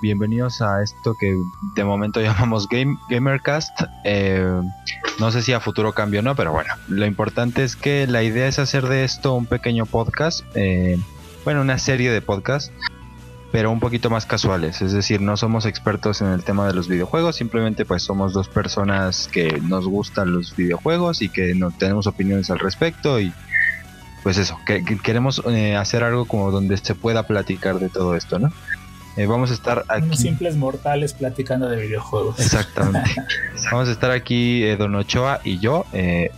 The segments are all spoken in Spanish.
bienvenidos a esto que de momento llamamos Game, Gamercast. Eh, no sé si a futuro cambio o no, pero bueno, lo importante es que la idea es hacer de esto un pequeño podcast, eh, bueno, una serie de podcasts, pero un poquito más casuales, es decir, no somos expertos en el tema de los videojuegos, simplemente pues somos dos personas que nos gustan los videojuegos y que no tenemos opiniones al respecto y pues eso, que, queremos eh, hacer algo como donde se pueda platicar de todo esto, ¿no? Eh, vamos a estar aquí. simples mortales platicando de videojuegos. Exactamente. vamos a estar aquí eh, Don Ochoa y yo, el,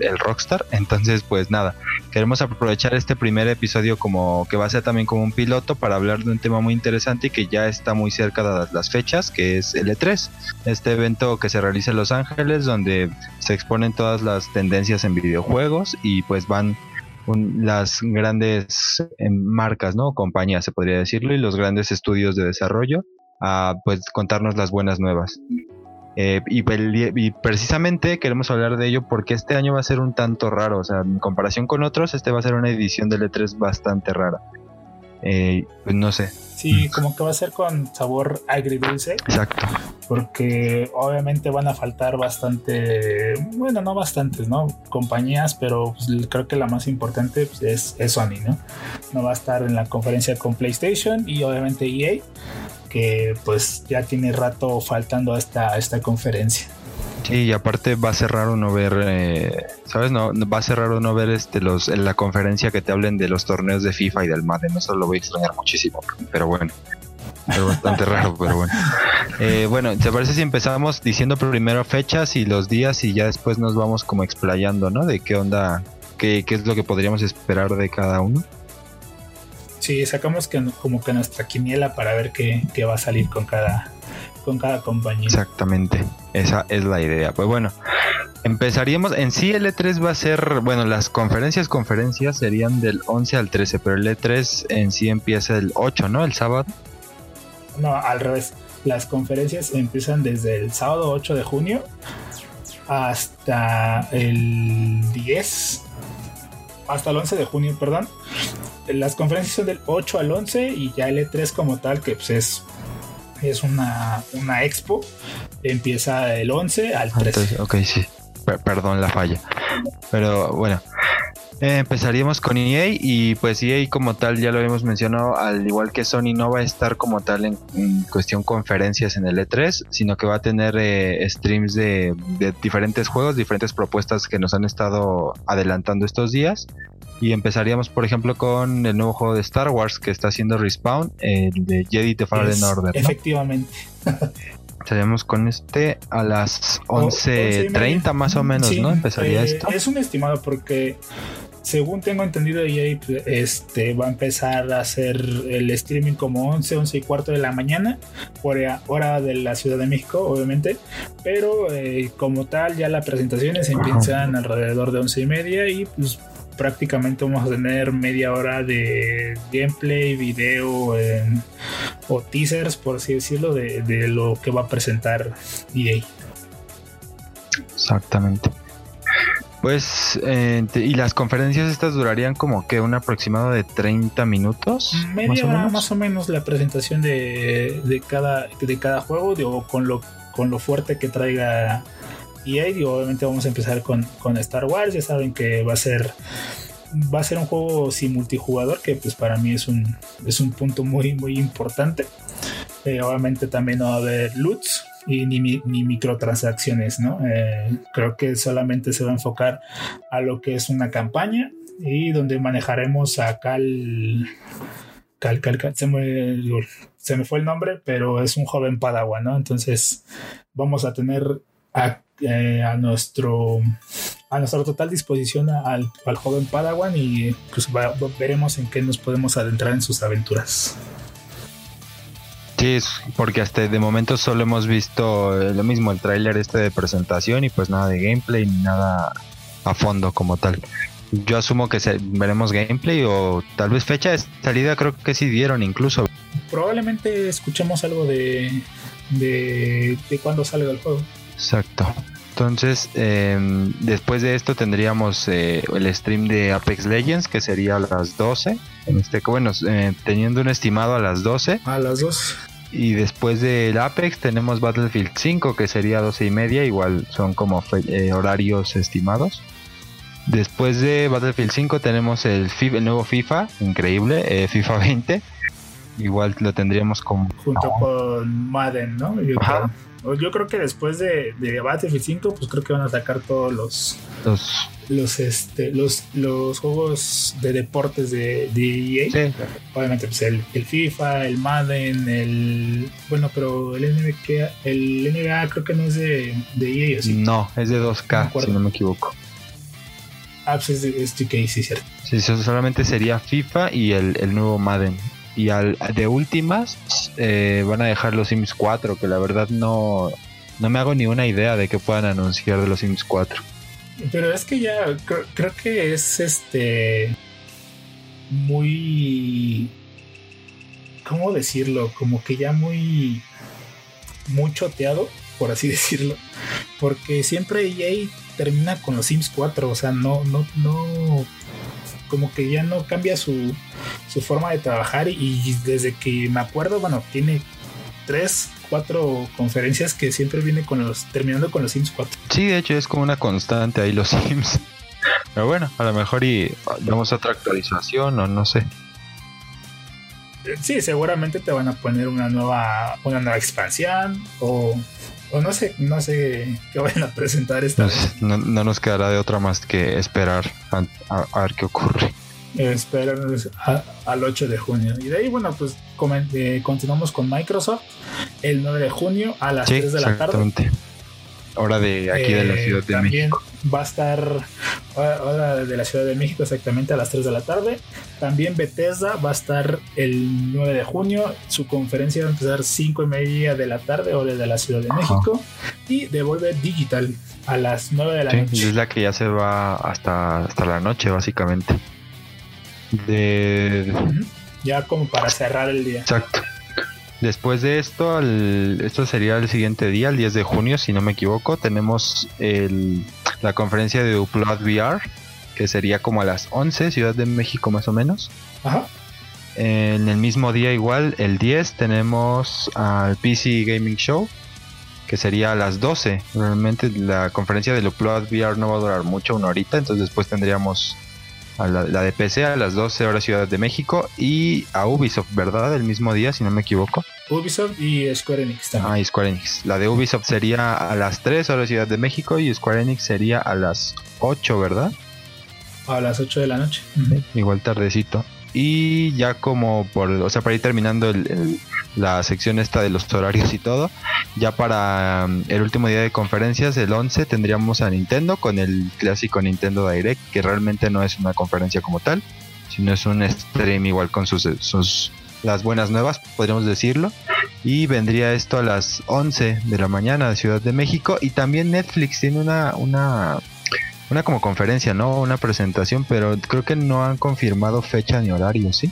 el, Rockstar. Entonces, pues nada, queremos aprovechar este primer episodio como que va a ser también como un piloto para hablar de un tema muy interesante y que ya está muy cerca de las fechas, que es el E3. Este evento que se realiza en Los Ángeles, donde se exponen todas las tendencias en videojuegos y pues van las grandes eh, marcas, ¿no? Compañías, se podría decirlo, y los grandes estudios de desarrollo a pues contarnos las buenas nuevas. Eh, y, y, precisamente queremos hablar de ello porque este año va a ser un tanto raro, o sea, en comparación con otros, este va a ser una edición del E3 bastante rara. Eh, pues no sé. Sí, como que va a ser con sabor agridulce. Exacto. Porque obviamente van a faltar bastante, bueno, no bastantes, ¿no? Compañías, pero pues, creo que la más importante pues, es, es, Sony, ¿no? No va a estar en la conferencia con PlayStation y obviamente EA, que pues ya tiene rato faltando a esta, a esta conferencia. Sí, y aparte va a ser raro no ver, eh, ¿sabes? No, va a ser raro no ver este, los, en la conferencia que te hablen de los torneos de FIFA y del Madden. Eso lo voy a extrañar muchísimo, pero bueno. Es bastante raro, pero bueno. Eh, bueno, ¿te parece si empezamos diciendo primero fechas y los días y ya después nos vamos como explayando, ¿no? De qué onda, qué, qué es lo que podríamos esperar de cada uno. Sí, sacamos que, como que nuestra quiniela para ver qué, qué va a salir con cada, con cada compañía. Exactamente, esa es la idea. Pues bueno, empezaríamos. En sí, el E3 va a ser, bueno, las conferencias, conferencias serían del 11 al 13, pero el E3 en sí empieza el 8, ¿no? El sábado. No, al revés. Las conferencias empiezan desde el sábado 8 de junio hasta el 10, hasta el 11 de junio, perdón. Las conferencias son del 8 al 11 y ya el E3 como tal, que pues es es una, una expo. Empieza el 11 al 13. ok, sí. perdón la falla. Pero bueno. Eh, empezaríamos con EA y pues EA como tal ya lo hemos mencionado, al igual que Sony no va a estar como tal en, cuestión conferencias en el E3, sino que va a tener eh, streams de, de, diferentes juegos, diferentes propuestas que nos han estado adelantando estos días y empezaríamos, por ejemplo, con el nuevo juego de Star Wars que está haciendo Respawn, el de Jedi The Fallen Order. Efectivamente. Estaríamos con este a las 11.30 más o menos, ¿no? Empezaría eh, esto. Es un estimado porque según tengo entendido, EA este, va a empezar a hacer el streaming como 11, 11 y cuarto de la mañana, por hora de la Ciudad de México, obviamente. Pero eh, como tal, ya las presentaciones empiezan alrededor de 11 y media y pues prácticamente vamos a tener media hora de gameplay, video o teasers, por así decirlo, de, lo que va a presentar EA. Exactamente. Pues, eh, y las conferencias estas durarían como que un aproximado de 30 minutos. Media hora más o menos la presentación de, cada, de cada juego, digo, con lo, con lo fuerte que traiga y ahí obviamente vamos a empezar con, Star Wars. Ya saben que va a ser va a ser un juego sin multijugador que pues para mí es un, es un punto muy muy importante. Eh, obviamente también no va a haber loots y ni, ni microtransacciones, ¿no? Eh, creo que solamente se va a enfocar a lo que es una campaña y donde manejaremos a Cal... Cal, Cal, Cal se, me, se me fue el nombre, pero es un joven padawan, ¿no? Entonces vamos a tener a eh, a nuestro a nuestra total disposición al, joven Padawan y pues veremos en qué nos podemos adentrar en sus aventuras. Sí, porque hasta de momento solo hemos visto eh, lo mismo, el tráiler este de presentación y pues nada de gameplay ni nada a fondo como tal. Yo asumo que veremos gameplay o tal vez fecha de salida creo que sí dieron incluso. Probablemente escuchemos algo de, de, de cuando salga el juego. Exacto. Entonces, em, después de esto tendríamos eh, el stream de Apex Legends, que sería a las 12. En este, bueno, eh, teniendo un estimado a las 12. A las 12. Y después del Apex tenemos Battlefield 5, que sería 12 y media, igual son como eh, horarios estimados. Después de Battlefield 5 tenemos el, nuevo FIFA, increíble, eh, FIFA 20. Igual lo tendríamos como... Junto con Madden, ¿no? Yo creo, que después de, de, Battlefield 5, pues creo que van a sacar todos los... Los, los, este, los, los juegos de deportes de, de EA. Obviamente, pues el, el, FIFA, el Madden, el... Bueno, pero el NBA, el NBA creo que no es de, de EA, No, es de 2K, si no me equivoco. Ah, pues es, sí, cierto. Sí, solamente sería FIFA y el, el nuevo Madden. Y al, de últimas eh, van a dejar los Sims 4, que la verdad no, no me hago ni una idea de que puedan anunciar de los Sims 4. Pero es que ya creo, que es este muy ¿cómo decirlo? Como que ya muy muy choteado, por así decirlo, porque siempre EA termina con los Sims 4, o sea, no no no como que ya no cambia su, su forma de trabajar y, desde que me acuerdo, bueno, tiene tres, cuatro conferencias que siempre viene con los, terminando con los Sims 4. Sí, de hecho es como una constante ahí los Sims. Pero bueno, a lo mejor y damos otra actualización o no sé. Sí, seguramente te van a poner una nueva, una nueva expansión o o no sé, no sé qué vayan a presentar esta vez. No, nos quedará de otra más que esperar a, ver qué ocurre. Esperar al 8 de junio. Y de ahí, bueno, pues eh, continuamos con Microsoft el 9 de junio a las 3 de la tarde hora de aquí de la eh, Ciudad de también Va a estar hora de la Ciudad de México exactamente a las 3 de la tarde. También Bethesda va a estar el 9 de junio. Su conferencia va a empezar 5 y media de la tarde, hora de la Ciudad de México. Y Devolver Digital a las 9 de la noche. Es la que ya se va hasta, hasta la noche, básicamente. De... Ya como para cerrar el día. Exacto. Después de esto, esto sería el siguiente día, el 10 de junio, si no me equivoco, tenemos la conferencia de Upload VR, que sería como a las 11, Ciudad de México más o menos. Ajá. En el mismo día igual, el 10, tenemos al PC Gaming Show, que sería a las 12. Realmente la conferencia de Upload VR no va a durar mucho, una horita, entonces después tendríamos la, de PC a las 12 horas Ciudad de México y a Ubisoft, ¿verdad? El mismo día, si no me equivoco. Ubisoft y Square Enix también. Ah, y Square Enix. La de Ubisoft sería a las 3 horas Ciudad de México y Square Enix sería a las 8, ¿verdad? A las 8 de la noche. Igual tardecito. Y ya como por, o sea, para ir terminando la sección esta de los horarios y todo, ya para um, el último día de conferencias, el 11, tendríamos a Nintendo con el clásico Nintendo Direct, que realmente no es una conferencia como tal, sino es un stream igual con sus, sus las buenas nuevas, podríamos decirlo. Y vendría esto a las 11 de la mañana de Ciudad de México. Y también Netflix tiene una, una una como conferencia, ¿no? Una presentación, pero creo que no han confirmado fecha ni horario, ¿sí?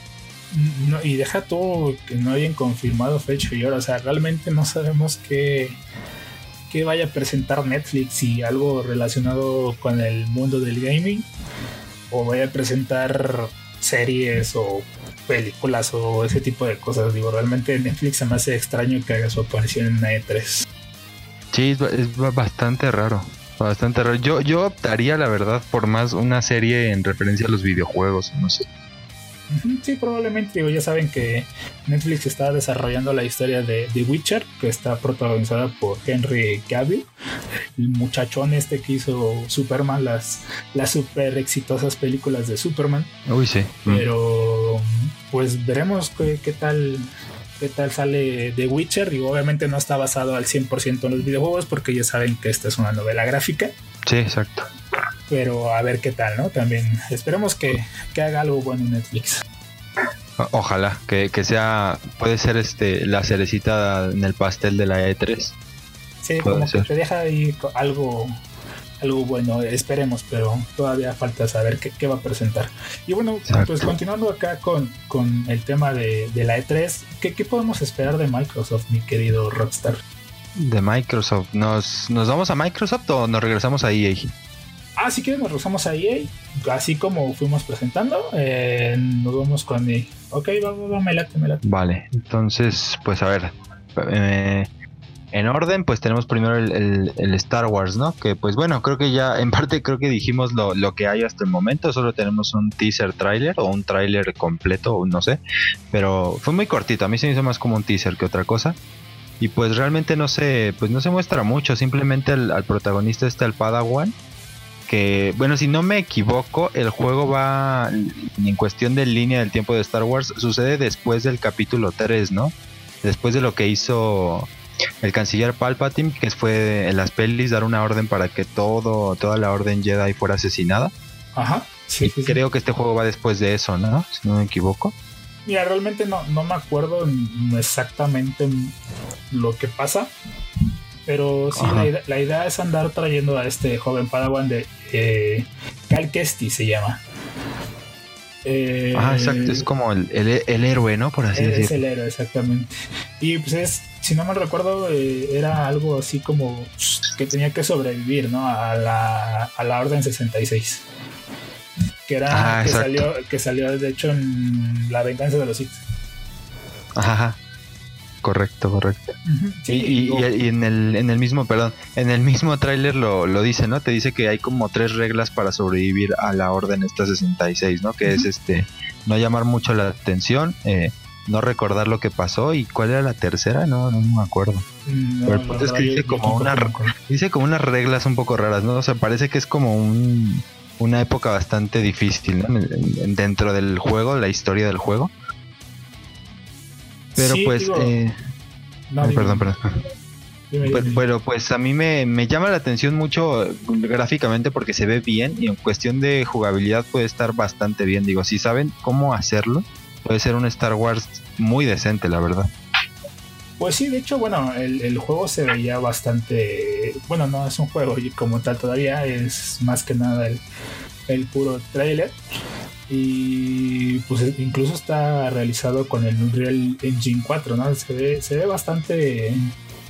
No, y deja todo que no hayan confirmado fecha y hora, o sea, realmente no sabemos qué, qué vaya a presentar Netflix y algo relacionado con el mundo del gaming, o vaya a presentar series o películas o ese tipo de cosas. Digo, realmente Netflix se me hace extraño que haga su aparición en E3. Sí, es bastante raro. Bastante raro. Yo, yo optaría, la verdad, por más una serie en referencia a los videojuegos, no sé. Sí, probablemente. ya saben que Netflix está desarrollando la historia de The Witcher, que está protagonizada por Henry Cavill, el muchachón este que hizo Superman, las, las super exitosas películas de Superman. Uy, sí. Pero, pues veremos qué, qué tal qué tal sale The Witcher y obviamente no está basado al 100% en los videojuegos porque ya saben que esta es una novela gráfica. Sí, exacto. Pero a ver qué tal, ¿no? También esperemos que, haga algo bueno en Netflix. Ojalá, que, sea, puede ser este la cerecita en el pastel de la E3. Sí, como que te deja ahí algo algo bueno, esperemos, pero todavía falta saber qué, va a presentar. Y bueno, pues continuando acá con, con el tema de, la E3, ¿qué, podemos esperar de Microsoft, mi querido Rockstar? De Microsoft, ¿nos, nos vamos a Microsoft o nos regresamos a EA? Ah, si nos regresamos a EA, así como fuimos presentando, eh, nos vamos con EA. Ok, vamos, me late, me late. Vale, entonces, pues a ver, eh, en orden, pues tenemos primero el, Star Wars, ¿no? Que pues bueno, creo que ya en parte creo que dijimos lo, lo que hay hasta el momento, solo tenemos un teaser trailer o un trailer completo, no sé, pero fue muy cortito, a mí se me hizo más como un teaser que otra cosa. Y pues realmente no se, pues no se muestra mucho, simplemente al, protagonista está el Padawan, que, bueno, si no me equivoco, el juego va en cuestión de línea del tiempo de Star Wars, sucede después del capítulo 3, ¿no? Después de lo que hizo el canciller Palpatine, que fue en las pelis dar una orden para que todo, toda la orden Jedi fuera asesinada. Ajá. Sí, creo que este juego va después de eso, ¿no? Si no me equivoco. Mira, realmente no, no me acuerdo exactamente lo que pasa. Pero sí, la idea, es andar trayendo a este joven Padawan de eh, Cal Kestis se llama. Eh, ah, exacto, es como el, el, héroe, ¿no? Por así decirlo. Es el héroe, exactamente. Y pues es, si no me recuerdo, eh, era algo así como que tenía que sobrevivir, ¿no? A la, a la Orden 66. Que era ah, que salió, que salió de hecho en La venganza de los Sith. Ajá. Correcto, correcto. y, en, el, en el mismo, perdón, en el mismo tráiler lo, lo, dice, ¿no? Te dice que hay como tres reglas para sobrevivir a la orden esta 66, ¿no? Que es este, no llamar mucho la atención, eh, no recordar lo que pasó y cuál era la tercera, no, no me acuerdo. Mm, Pero es que dice como una, dice como unas reglas un poco raras, ¿no? O sea, parece que es como un, una época bastante difícil, ¿no? Dentro del juego, la historia del juego pero pues... eh, perdón, perdón. Pues, bueno, pues a mí me, llama la atención mucho gráficamente porque se ve bien y en cuestión de jugabilidad puede estar bastante bien. Digo, si saben cómo hacerlo, puede ser un Star Wars muy decente, la verdad. Pues sí, de hecho, bueno, el, el, juego se veía bastante. Bueno, no es un juego como tal todavía, es más que nada el, el puro trailer y pues incluso está realizado con el Unreal Engine 4, ¿no? Se ve, se ve bastante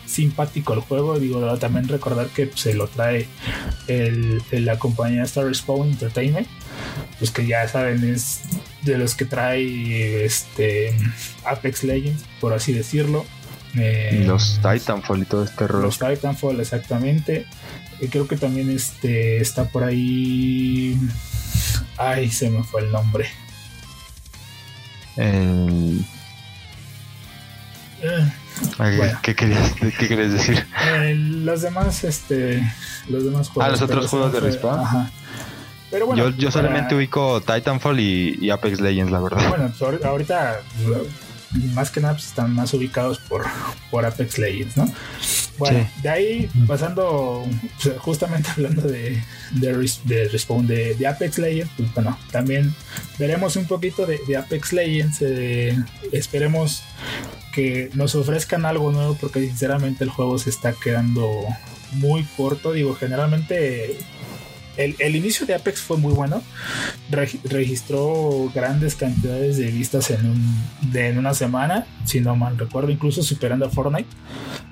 simpático el juego, digo, también recordar que se lo trae el, la compañía Star Spawn Entertainment, pues que ya saben, es de los que trae este Apex Legends, por así decirlo. Eh, los Titanfall y todo este rollo. Los Titanfall, exactamente. Y creo que también este, está por ahí Ay, se me fue el nombre. Eh, ¿qué, querías, ¿Qué querías decir? Eh, los demás, este, los demás juegos. Ah, los otros juegos de Respawn. Ajá. Pero bueno, yo, yo solamente ubico Titanfall y, y, Apex Legends, la verdad. Bueno, pues ahorita más que nada pues, están más ubicados por, por Apex Legends, ¿no? Bueno, de ahí pasando, justamente hablando de, de, Respawn de, Apex Legends, pues bueno, también veremos un poquito de, Apex Legends. Eh, esperemos que nos ofrezcan algo nuevo porque sinceramente el juego se está quedando muy corto. Digo, generalmente el, inicio de Apex fue muy bueno. registró grandes cantidades de vistas en, un, de, en una semana, si no mal recuerdo, incluso superando a Fortnite,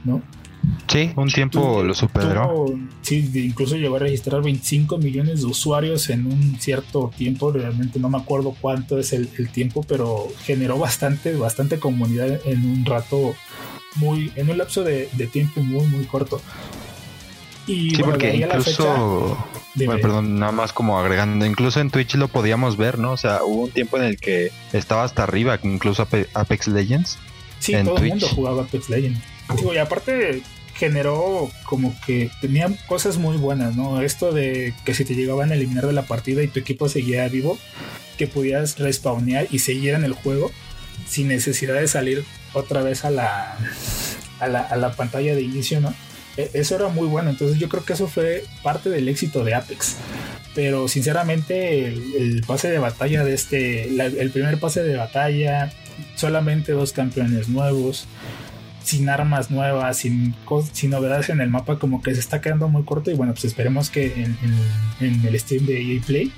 ¿no? Sí, un tiempo lo superó. sí, incluso llegó a registrar 25 millones de usuarios en un cierto tiempo. Realmente no me acuerdo cuánto es el, tiempo, pero generó bastante, bastante comunidad en un rato muy, en un lapso de, tiempo muy, muy corto. Y sí, porque incluso, bueno, perdón, nada más como agregando, incluso en Twitch lo podíamos ver, ¿no? O sea, hubo un tiempo en el que estaba hasta arriba, incluso Apex Legends. Sí, todo el mundo jugaba Apex Legends. Digo, y aparte generó como que tenían cosas muy buenas, ¿no? Esto de que si te llegaban a eliminar de la partida y tu equipo seguía vivo, que podías respawnear y seguir en el juego sin necesidad de salir otra vez a la, a la, a la pantalla de inicio, ¿no? E, eso era muy bueno, entonces yo creo que eso fue parte del éxito de Apex. Pero sinceramente el, pase de batalla de este, el primer pase de batalla, solamente dos campeones nuevos, sin armas nuevas, sin, sin novedades en el mapa, como que se está quedando muy corto. Y bueno, pues esperemos que en, el Steam de EA Play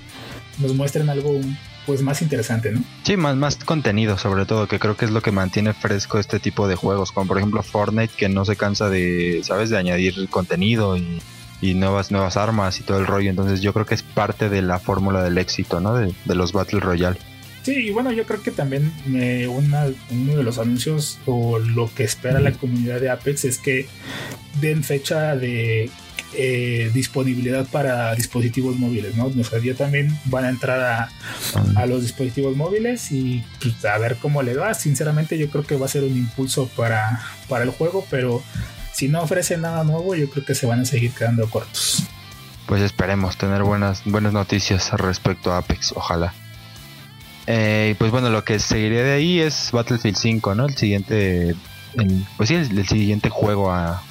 nos muestren algo pues más interesante, ¿no? Sí, más, más contenido sobre todo, que creo que es lo que mantiene fresco este tipo de juegos, como por ejemplo Fortnite, que no se cansa de, ¿sabes?, de añadir contenido y, y nuevas, nuevas armas y todo el rollo. Entonces yo creo que es parte de la fórmula del éxito, ¿no? De, de los Battle Royale. Sí, y bueno, yo creo que también eh, uno de los anuncios o lo que espera la comunidad de Apex es que den fecha de eh, disponibilidad para dispositivos móviles, ¿no? O sea, ya también van a entrar a, los dispositivos móviles y pues, a ver cómo le va. Sinceramente, yo creo que va a ser un impulso para, para el juego, pero si no ofrece nada nuevo, yo creo que se van a seguir quedando cortos. Pues esperemos tener buenas, buenas noticias respecto a Apex, ojalá. Eh, pues bueno, lo que seguiré de ahí es Battlefield 5, ¿no? El siguiente, pues sí, el, siguiente juego a,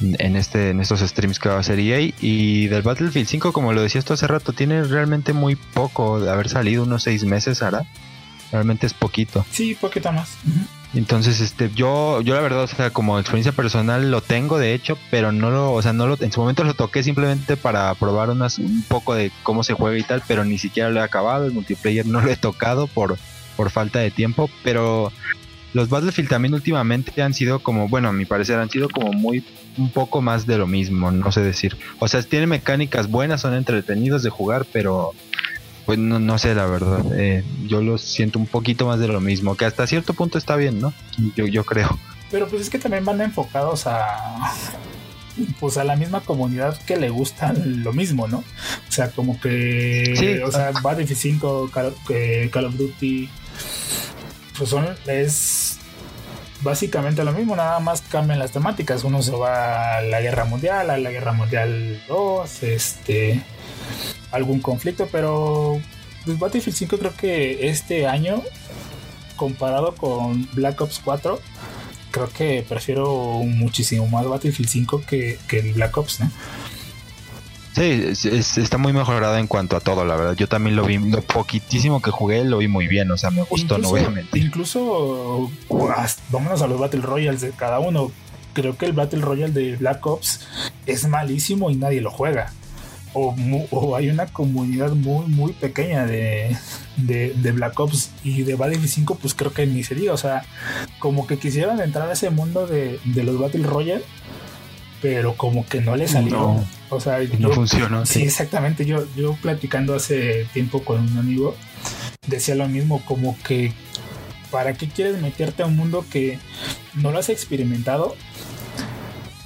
en este en estos streams que va a hacer EA y del Battlefield 5 como lo decía esto hace rato tiene realmente muy poco de haber salido unos seis meses ahora realmente es poquito. Sí poquito más. Entonces, este, yo, yo la verdad, o sea, como experiencia personal lo tengo, de hecho, pero no lo, o sea, no lo, en su momento lo toqué simplemente para probar unas, un poco de cómo se juega y tal, pero ni siquiera lo he acabado, el multiplayer no lo he tocado por, por falta de tiempo, pero los Battlefield también últimamente han sido como, bueno, a mi parecer han sido como muy, un poco más de lo mismo, no sé decir. O sea, tienen mecánicas buenas, son entretenidos de jugar, pero pues no, no sé, la verdad. Eh, yo lo siento un poquito más de lo mismo, que hasta cierto punto está bien, ¿no? Yo, yo creo. Pero pues es que también van enfocados a pues a la misma comunidad que le gusta lo mismo, ¿no? O sea, como que sí. o sea, Battlefield 5, Call, Call of Duty pues son es básicamente lo mismo, nada más cambian las temáticas. Uno se va a la guerra mundial, a la guerra mundial 2, este algún conflicto, pero pues, Battlefield 5 creo que este año, comparado con Black Ops 4, creo que prefiero muchísimo más Battlefield 5 que, el Black Ops, ¿no? Sí, está muy mejorado en cuanto a todo, la verdad. Yo también lo vi, lo poquitísimo que jugué lo vi muy bien, o sea, me gustó, no voy a mentir. Incluso, vámonos a los Battle Royales de cada uno. Creo que el Battle Royale de Black Ops es malísimo y nadie lo juega o, hay una comunidad muy, muy pequeña de, Black Ops y de Battlefield 5, pues creo que ni se diga. O sea, como que quisieron entrar a ese mundo de, los Battle Royale, pero como que no le salió. o sea, no funcionó. Sí, exactamente. Yo, yo platicando hace tiempo con un amigo, decía lo mismo, como que ¿para qué quieres meterte a un mundo que no lo has experimentado?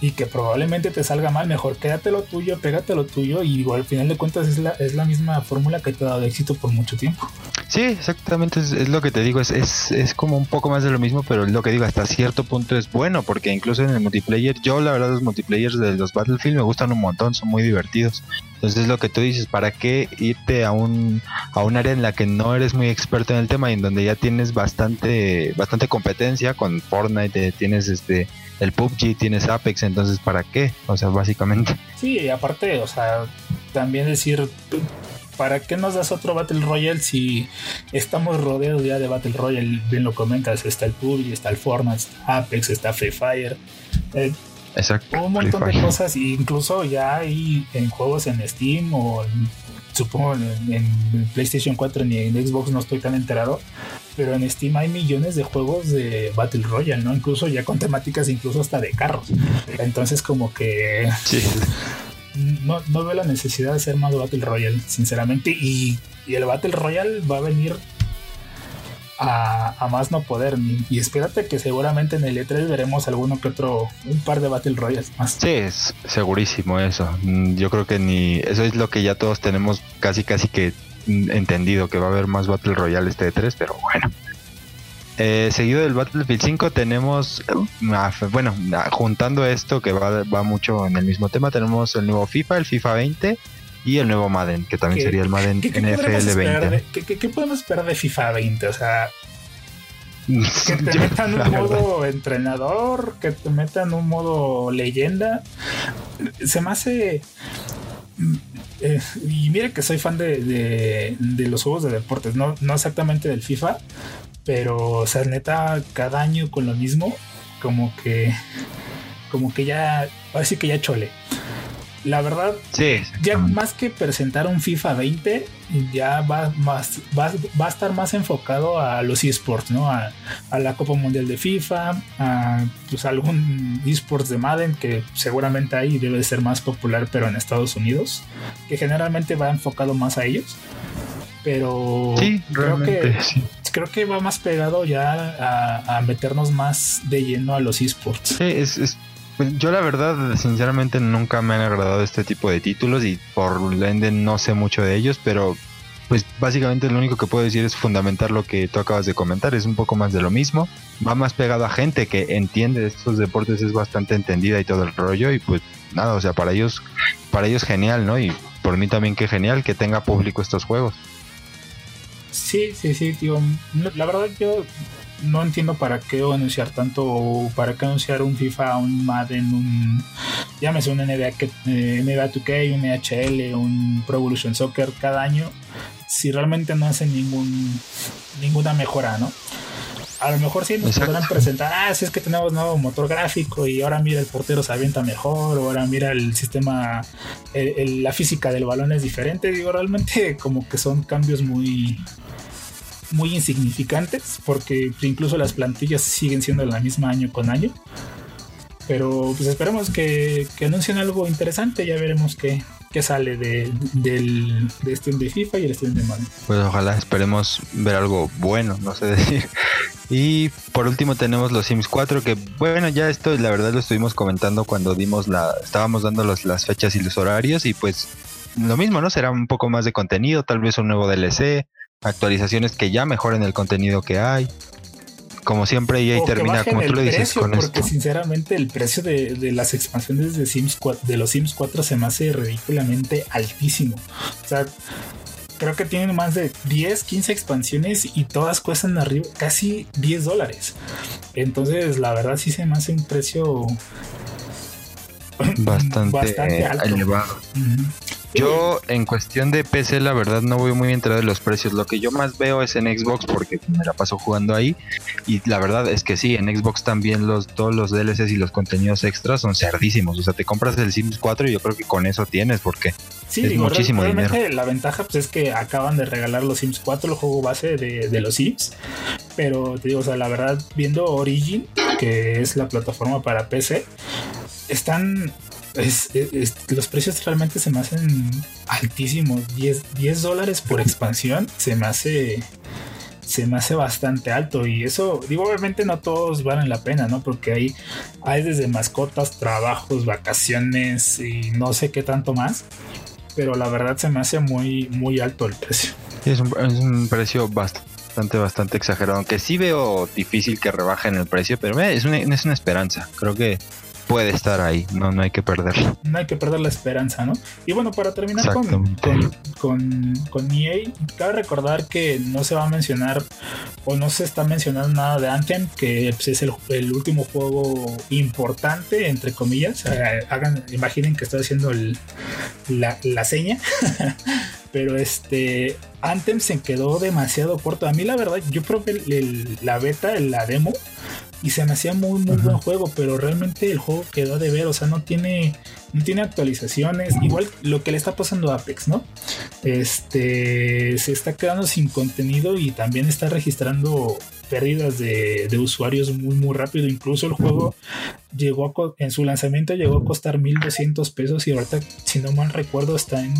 Y que probablemente te salga mal, mejor quédate lo tuyo, pégate lo tuyo y al final de cuentas es la, es la misma fórmula que te ha dado éxito por mucho tiempo. Sí, exactamente, es, lo que te digo, es, es, es, como un poco más de lo mismo, pero lo que digo, hasta cierto punto es bueno, porque incluso en el multiplayer, yo la verdad los multiplayers de los Battlefield me gustan un montón, son muy divertidos. Entonces lo que tú dices, ¿para qué irte a un, a un área en la que no eres muy experto en el tema y en donde ya tienes bastante, bastante competencia con Fortnite, tienes este el PUBG, tienes Apex, entonces ¿para qué? O sea, básicamente. Sí, aparte, o sea, también decir, ¿para qué nos das otro Battle Royale si estamos rodeados ya de Battle Royale? Bien lo comentas, está el PUBG, está el Fortnite, está Apex, está Free Fire. Eh, Exacto. Un montón de cosas, incluso ya hay en juegos en Steam o supongo en, en, PlayStation 4 ni en Xbox no estoy tan enterado, pero en Steam hay millones de juegos de Battle Royale, ¿no? Incluso ya con temáticas incluso hasta de carros. Entonces como que no, no veo la necesidad de hacer más Battle Royale, sinceramente. Y, y el Battle Royale va a venir a, más no poder. Y espérate que seguramente en el E3 veremos alguno que otro, un par de Battle Royales más. Sí, es segurísimo eso. Mm, yo creo que ni eso es lo que ya todos tenemos casi casi que entendido que va a haber más Battle Royale este de 3, pero bueno. Eh, seguido del Battlefield 5 tenemos, ah, bueno, juntando esto que va, va, mucho en el mismo tema, tenemos el nuevo FIFA, el FIFA 20 y el nuevo Madden, que también sería el Madden NFL 20. ¿qué, podemos esperar de FIFA 20? O sea, que te metan un modo entrenador, que te metan un modo leyenda. Se me hace eh, y mire que soy fan de, los juegos de deportes, no, no exactamente del FIFA, pero, o sea, neta, cada año con lo mismo, como que, como que ya, así que ya chole la verdad, ya más que presentar un FIFA 20, ya va, más, va, a estar más enfocado a los esports, ¿no? A, la Copa Mundial de FIFA, a pues, algún esports de Madden que seguramente ahí debe ser más popular, pero en Estados Unidos, que generalmente va enfocado más a ellos. pero sí, creo que sí. creo que va más pegado ya a, meternos más de lleno a los esports. Sí, es, pues, yo la verdad, sinceramente nunca me han agradado este tipo de títulos y por ende no sé mucho de ellos, pero pues básicamente lo único que puedo decir es fundamentar lo que tú acabas de comentar, es un poco más de lo mismo, va más pegado a gente que entiende estos deportes, es bastante entendida y todo el rollo y pues nada, o sea, para ellos, para ellos genial, ¿no? Y por mí también que genial que tenga público estos juegos. Sí, sí, sí, tío. La verdad yo no entiendo para qué anunciar tanto, para qué anunciar un FIFA, un Madden, un llámese un NBA, que, eh, NBA 2K, un NHL, un Pro Evolution Soccer cada año, si realmente no hacen ningún ninguna mejora, ¿no? A lo mejor sí nos podrán presentar, ah, si es que tenemos nuevo motor gráfico y ahora mira el portero se avienta mejor, o ahora mira el sistema, la física del balón es diferente. Digo, realmente como que son cambios muy, muy insignificantes porque incluso las plantillas siguen siendo la misma año con año. Pero pues esperemos que, que anuncien algo interesante, ya veremos qué, qué sale de, del de Steam de FIFA y el Steam de Madden. Pues ojalá esperemos ver algo bueno, no sé decir. Y por último tenemos los Sims 4 que bueno ya esto la verdad lo estuvimos comentando cuando dimos la estábamos dando las fechas y los horarios y pues lo mismo, ¿no? Será un poco más de contenido, tal vez un nuevo DLC, actualizaciones que ya mejoren el contenido que hay. Como siempre, y ahí termina, como tú le dices, con porque sinceramente el precio de, las expansiones de Sims de los Sims 4 se me hace ridículamente altísimo. O sea, creo que tienen más de 10, 15 expansiones y todas cuestan arriba casi 10 dólares. Entonces, la verdad sí se me hace un precio bastante, elevado. Yo en cuestión de PC la verdad no voy muy enterado de los precios. Lo que yo más veo es en Xbox porque me la paso jugando ahí. Y la verdad es que sí, en Xbox también los, todos los DLCs y los contenidos extras son cerdísimos. O sea, te compras el Sims 4 y yo creo que con eso tienes porque es muchísimo dinero. La ventaja pues, es que acaban de regalar los Sims 4, el juego base de, de los Sims. Pero te digo, o sea, la verdad, viendo Origin, que es la plataforma para PC, están los precios realmente se me hacen altísimos. 10, 10 dólares por expansión se me hace se me hace bastante alto y eso, digo, obviamente no todos valen la pena, ¿no? Porque hay, hay desde mascotas, trabajos, vacaciones y no sé qué tanto más, pero la verdad se me hace muy, muy alto el precio. es, un, precio bastante, bastante exagerado, aunque sí veo difícil que rebajen el precio, pero es una, es una esperanza, creo que puede estar ahí, no, no hay que perder. No hay que perder la esperanza, ¿no? Y bueno, para terminar con, con, con, EA, cabe recordar que no se va a mencionar o no se está mencionando nada de Anthem, que pues, es el, último juego importante, entre comillas. Hagan, imaginen que estoy haciendo la, la seña. pero este Anthem se quedó demasiado corto. A mí la verdad, yo probé la beta, la demo y se me hacía muy muy buen juego, pero realmente el juego quedó de ver, o sea, no tiene no tiene actualizaciones, igual lo que le está pasando a Apex, ¿no? Este se está quedando sin contenido y también está registrando pérdidas de, de usuarios muy muy rápido, incluso el juego llegó en su lanzamiento llegó a costar 1200 pesos y ahorita si no mal recuerdo está en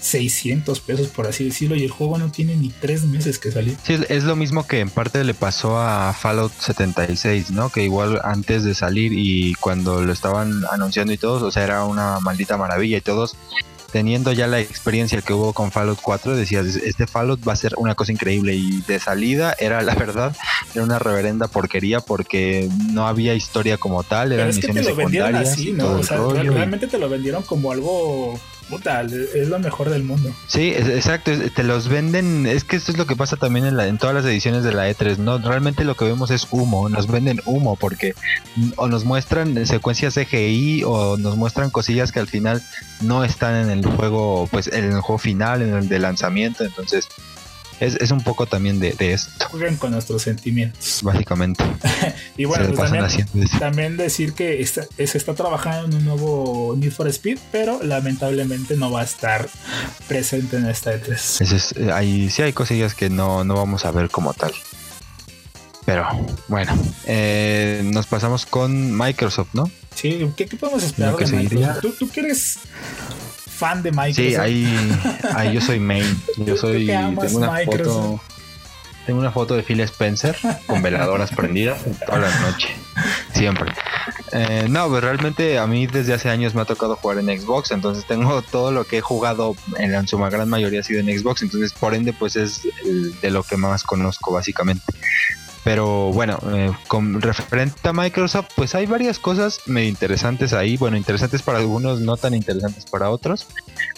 600 pesos, por así decirlo, y el juego no tiene ni tres meses que salió. Sí, es lo mismo que en parte le pasó a Fallout 76, ¿no? Que igual antes de salir y cuando lo estaban anunciando y todos, o sea, era una maldita maravilla y todos teniendo ya la experiencia que hubo con Fallout 4, decías, este Fallout va a ser una cosa increíble y de salida era la verdad, era una reverenda porquería porque no había historia como tal, eran misiones secundarias. realmente te lo vendieron como algo puta, es lo mejor del mundo. Sí, exacto, te los venden, es que esto es lo que pasa también en, la, en todas las ediciones de la E3, ¿no? Realmente lo que vemos es humo, nos venden humo porque o nos muestran secuencias CGI o nos muestran cosillas que al final no están en el juego, pues en el juego final, en el de lanzamiento, entonces es, un poco también de, esto. Jueguen con nuestros sentimientos. Básicamente. y bueno, pues también, decir que se está trabajando en un nuevo Need for Speed, pero lamentablemente no va a estar presente en esta E3. Eh, sí hay cosillas que no, vamos a ver como tal. Pero bueno, eh, nos pasamos con Microsoft, ¿no? Sí, ¿qué, podemos esperar de Microsoft? ¿Tú, ¿Tú, quieres fan de Microsoft. Sí, ahí, ahí yo soy main. Yo soy. Tengo una foto. Tengo una foto de Phil Spencer con veladoras prendidas toda la noche. Siempre. Eh, no, pues realmente a mí desde hace años me ha tocado jugar en Xbox, entonces tengo todo lo que he jugado en, su gran mayoría ha sido en Xbox, entonces por ende pues es de lo que más conozco básicamente. Pero bueno, eh, con referente a Microsoft, pues hay varias cosas medio interesantes ahí. Bueno, interesantes para algunos, no tan interesantes para otros.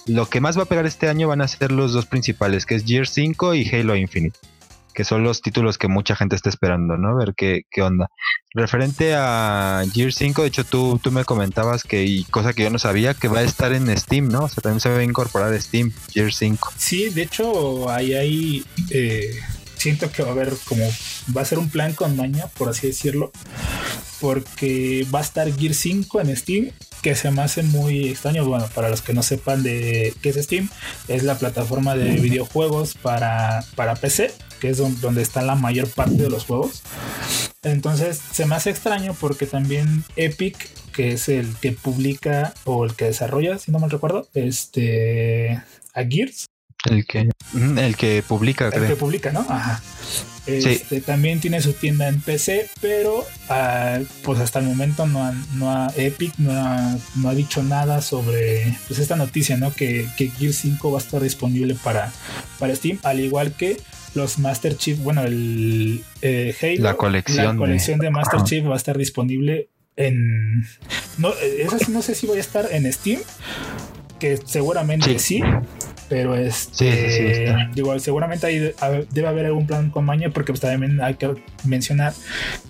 Lo que más va a pegar este año van a ser los dos principales, que es Gear 5 y Halo Infinite que son los títulos que mucha gente está esperando, ¿no? Ver qué, qué onda. Referente a Gear 5, de hecho tú, tú me comentabas que, y cosa que yo no sabía, que va a estar en Steam, ¿no? O sea, también se va a incorporar Steam, Gear 5. Sí, de hecho, ahí hay... Eh, siento que va a haber como... Va a ser un plan con maña, por así decirlo. Porque va a estar Gear 5 en Steam que se me hace muy extraño. Bueno, para los que no sepan de qué es Steam, es la plataforma de videojuegos para, para PC que es donde está la mayor parte de los juegos. Entonces se me hace extraño porque también Epic, que es el que publica o el que desarrolla, si no mal recuerdo, este a Gears. El que, el que publica, el que publica, ¿no? Ajá. Este, También tiene su tienda en PC, pero ah, pues hasta el momento no ha, no Epic no ha, no ha, dicho nada sobre pues esta noticia, ¿no? Que, que Gear 5 va a estar disponible para, para Steam, al igual que los Master Chief, bueno, el eh, Halo, la colección, de, Master Chief va a estar disponible en. No, eso no sé si voy a estar en Steam, que seguramente sí. pero es este, digo, seguramente ahí debe haber algún plan con maña porque pues, también hay que mencionar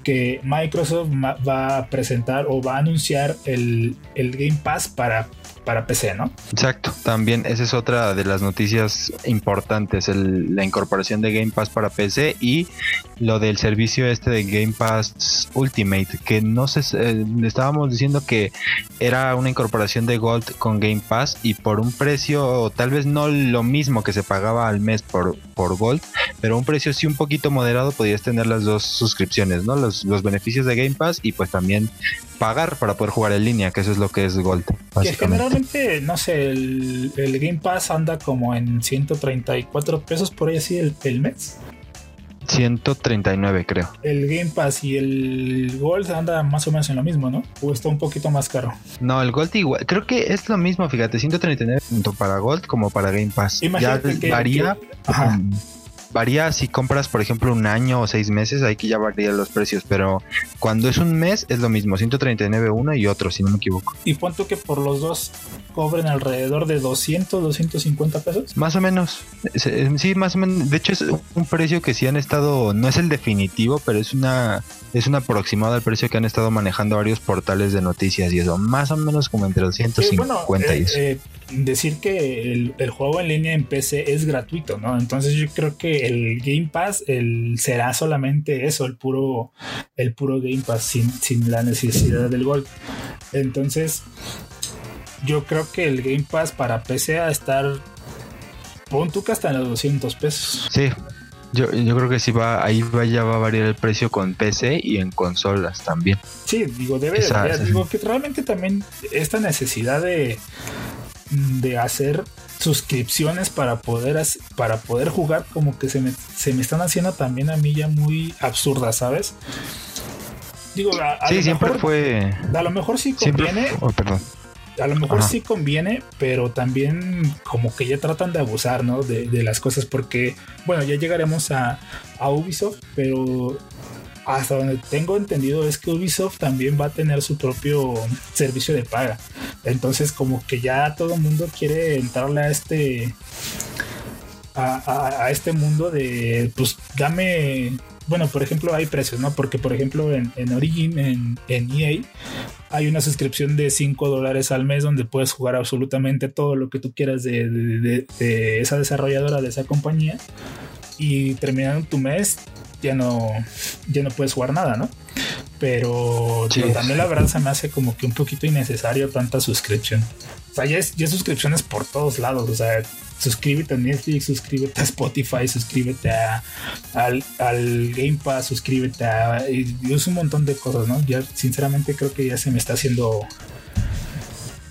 que Microsoft va a presentar o va a anunciar el, el Game Pass para para PC, ¿no? Exacto, también esa es otra de las noticias importantes, la incorporación de Game Pass para PC y lo del servicio este de Game Pass Ultimate, que no sé, eh, estábamos diciendo que era una incorporación de Gold con Game Pass y por un precio tal vez no lo mismo que se pagaba al mes por, por Gold, pero un precio sí un poquito moderado podías tener las dos suscripciones, ¿no? Los, los beneficios de Game Pass y pues también pagar para poder jugar en línea, que eso es lo que es Gold. Que generalmente, no sé, el, Game Pass anda como en 134 pesos por ahí así el, el mes. 139 creo. El Game Pass y el Gold anda más o menos en lo mismo, ¿no? O está un poquito más caro. No, el Gold igual. Creo que es lo mismo, fíjate, 139 tanto para Gold como para Game Pass. Imagínate ya varía. ajá varía si compras, por ejemplo, un año o seis meses, ahí que ya varían los precios, pero cuando es un mes es lo mismo, 139 uno y otro, si no me equivoco. ¿Y cuánto que por los dos cobren alrededor de 200, 250 pesos? Más o menos, sí, más o menos. De hecho, es un precio que sí han estado, no es el definitivo, pero es una es un aproximado al precio que han estado manejando varios portales de noticias y eso, más o menos como entre 250 y eso. Eh, decir que el, juego en línea en PC es gratuito, ¿no? Entonces yo creo que el Game Pass el, será solamente eso, el puro, el puro Game Pass sin, sin la necesidad del Gold. Entonces yo creo que el Game Pass para PC a estar pon tú que hasta en los 200 pesos. Sí, yo, yo creo que sí va, ahí va, ya va a variar el precio con PC y en consolas también. Sí, digo, debe de Digo que realmente también esta necesidad de, de hacer suscripciones para poder para poder jugar como que se me, se me están haciendo también a mí ya muy absurdas, ¿sabes? Digo, a, sí, siempre fue. A lo mejor sí conviene. Oh, perdón. A lo mejor sí conviene, pero también como que ya tratan de abusar, ¿no? De, de las cosas, porque, bueno, ya llegaremos a, a Ubisoft, pero hasta donde tengo entendido es que Ubisoft también va a tener su propio servicio de paga. Entonces como que ya todo el mundo quiere entrarle a este a, este mundo de pues dame bueno, por ejemplo, hay precios, ¿no? Porque, por ejemplo, en, Origin, en, en, EA, hay una suscripción de 5 dólares al mes donde puedes jugar absolutamente todo lo que tú quieras de, de esa desarrolladora, de esa compañía. Y terminando tu mes, ya no, ya no puedes jugar nada, ¿no? Pero, también la verdad se me hace como que un poquito innecesario tanta suscripción. O sea, ya es, ya suscripciones por todos lados. O sea, suscríbete a Netflix, suscríbete a Spotify, suscríbete a, al, Game Pass, suscríbete a. Y, es un montón de cosas, ¿no? Ya, sinceramente, creo que ya se me está haciendo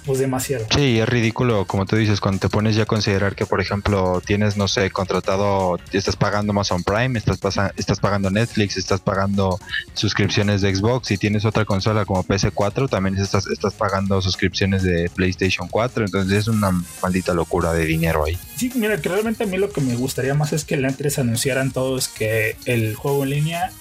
pues demasiado. Sí, es ridículo, como tú dices, cuando te pones ya a considerar que, por ejemplo, tienes, no sé, contratado, estás pagando Amazon Prime, estás, estás pagando Netflix, estás pagando suscripciones de Xbox y tienes otra consola como PS4, también estás, estás pagando suscripciones de PlayStation 4, entonces es una maldita locura de dinero ahí. Sí, mira, que realmente a mí lo que me gustaría más es que el E3 anunciaran todos que el juego en línea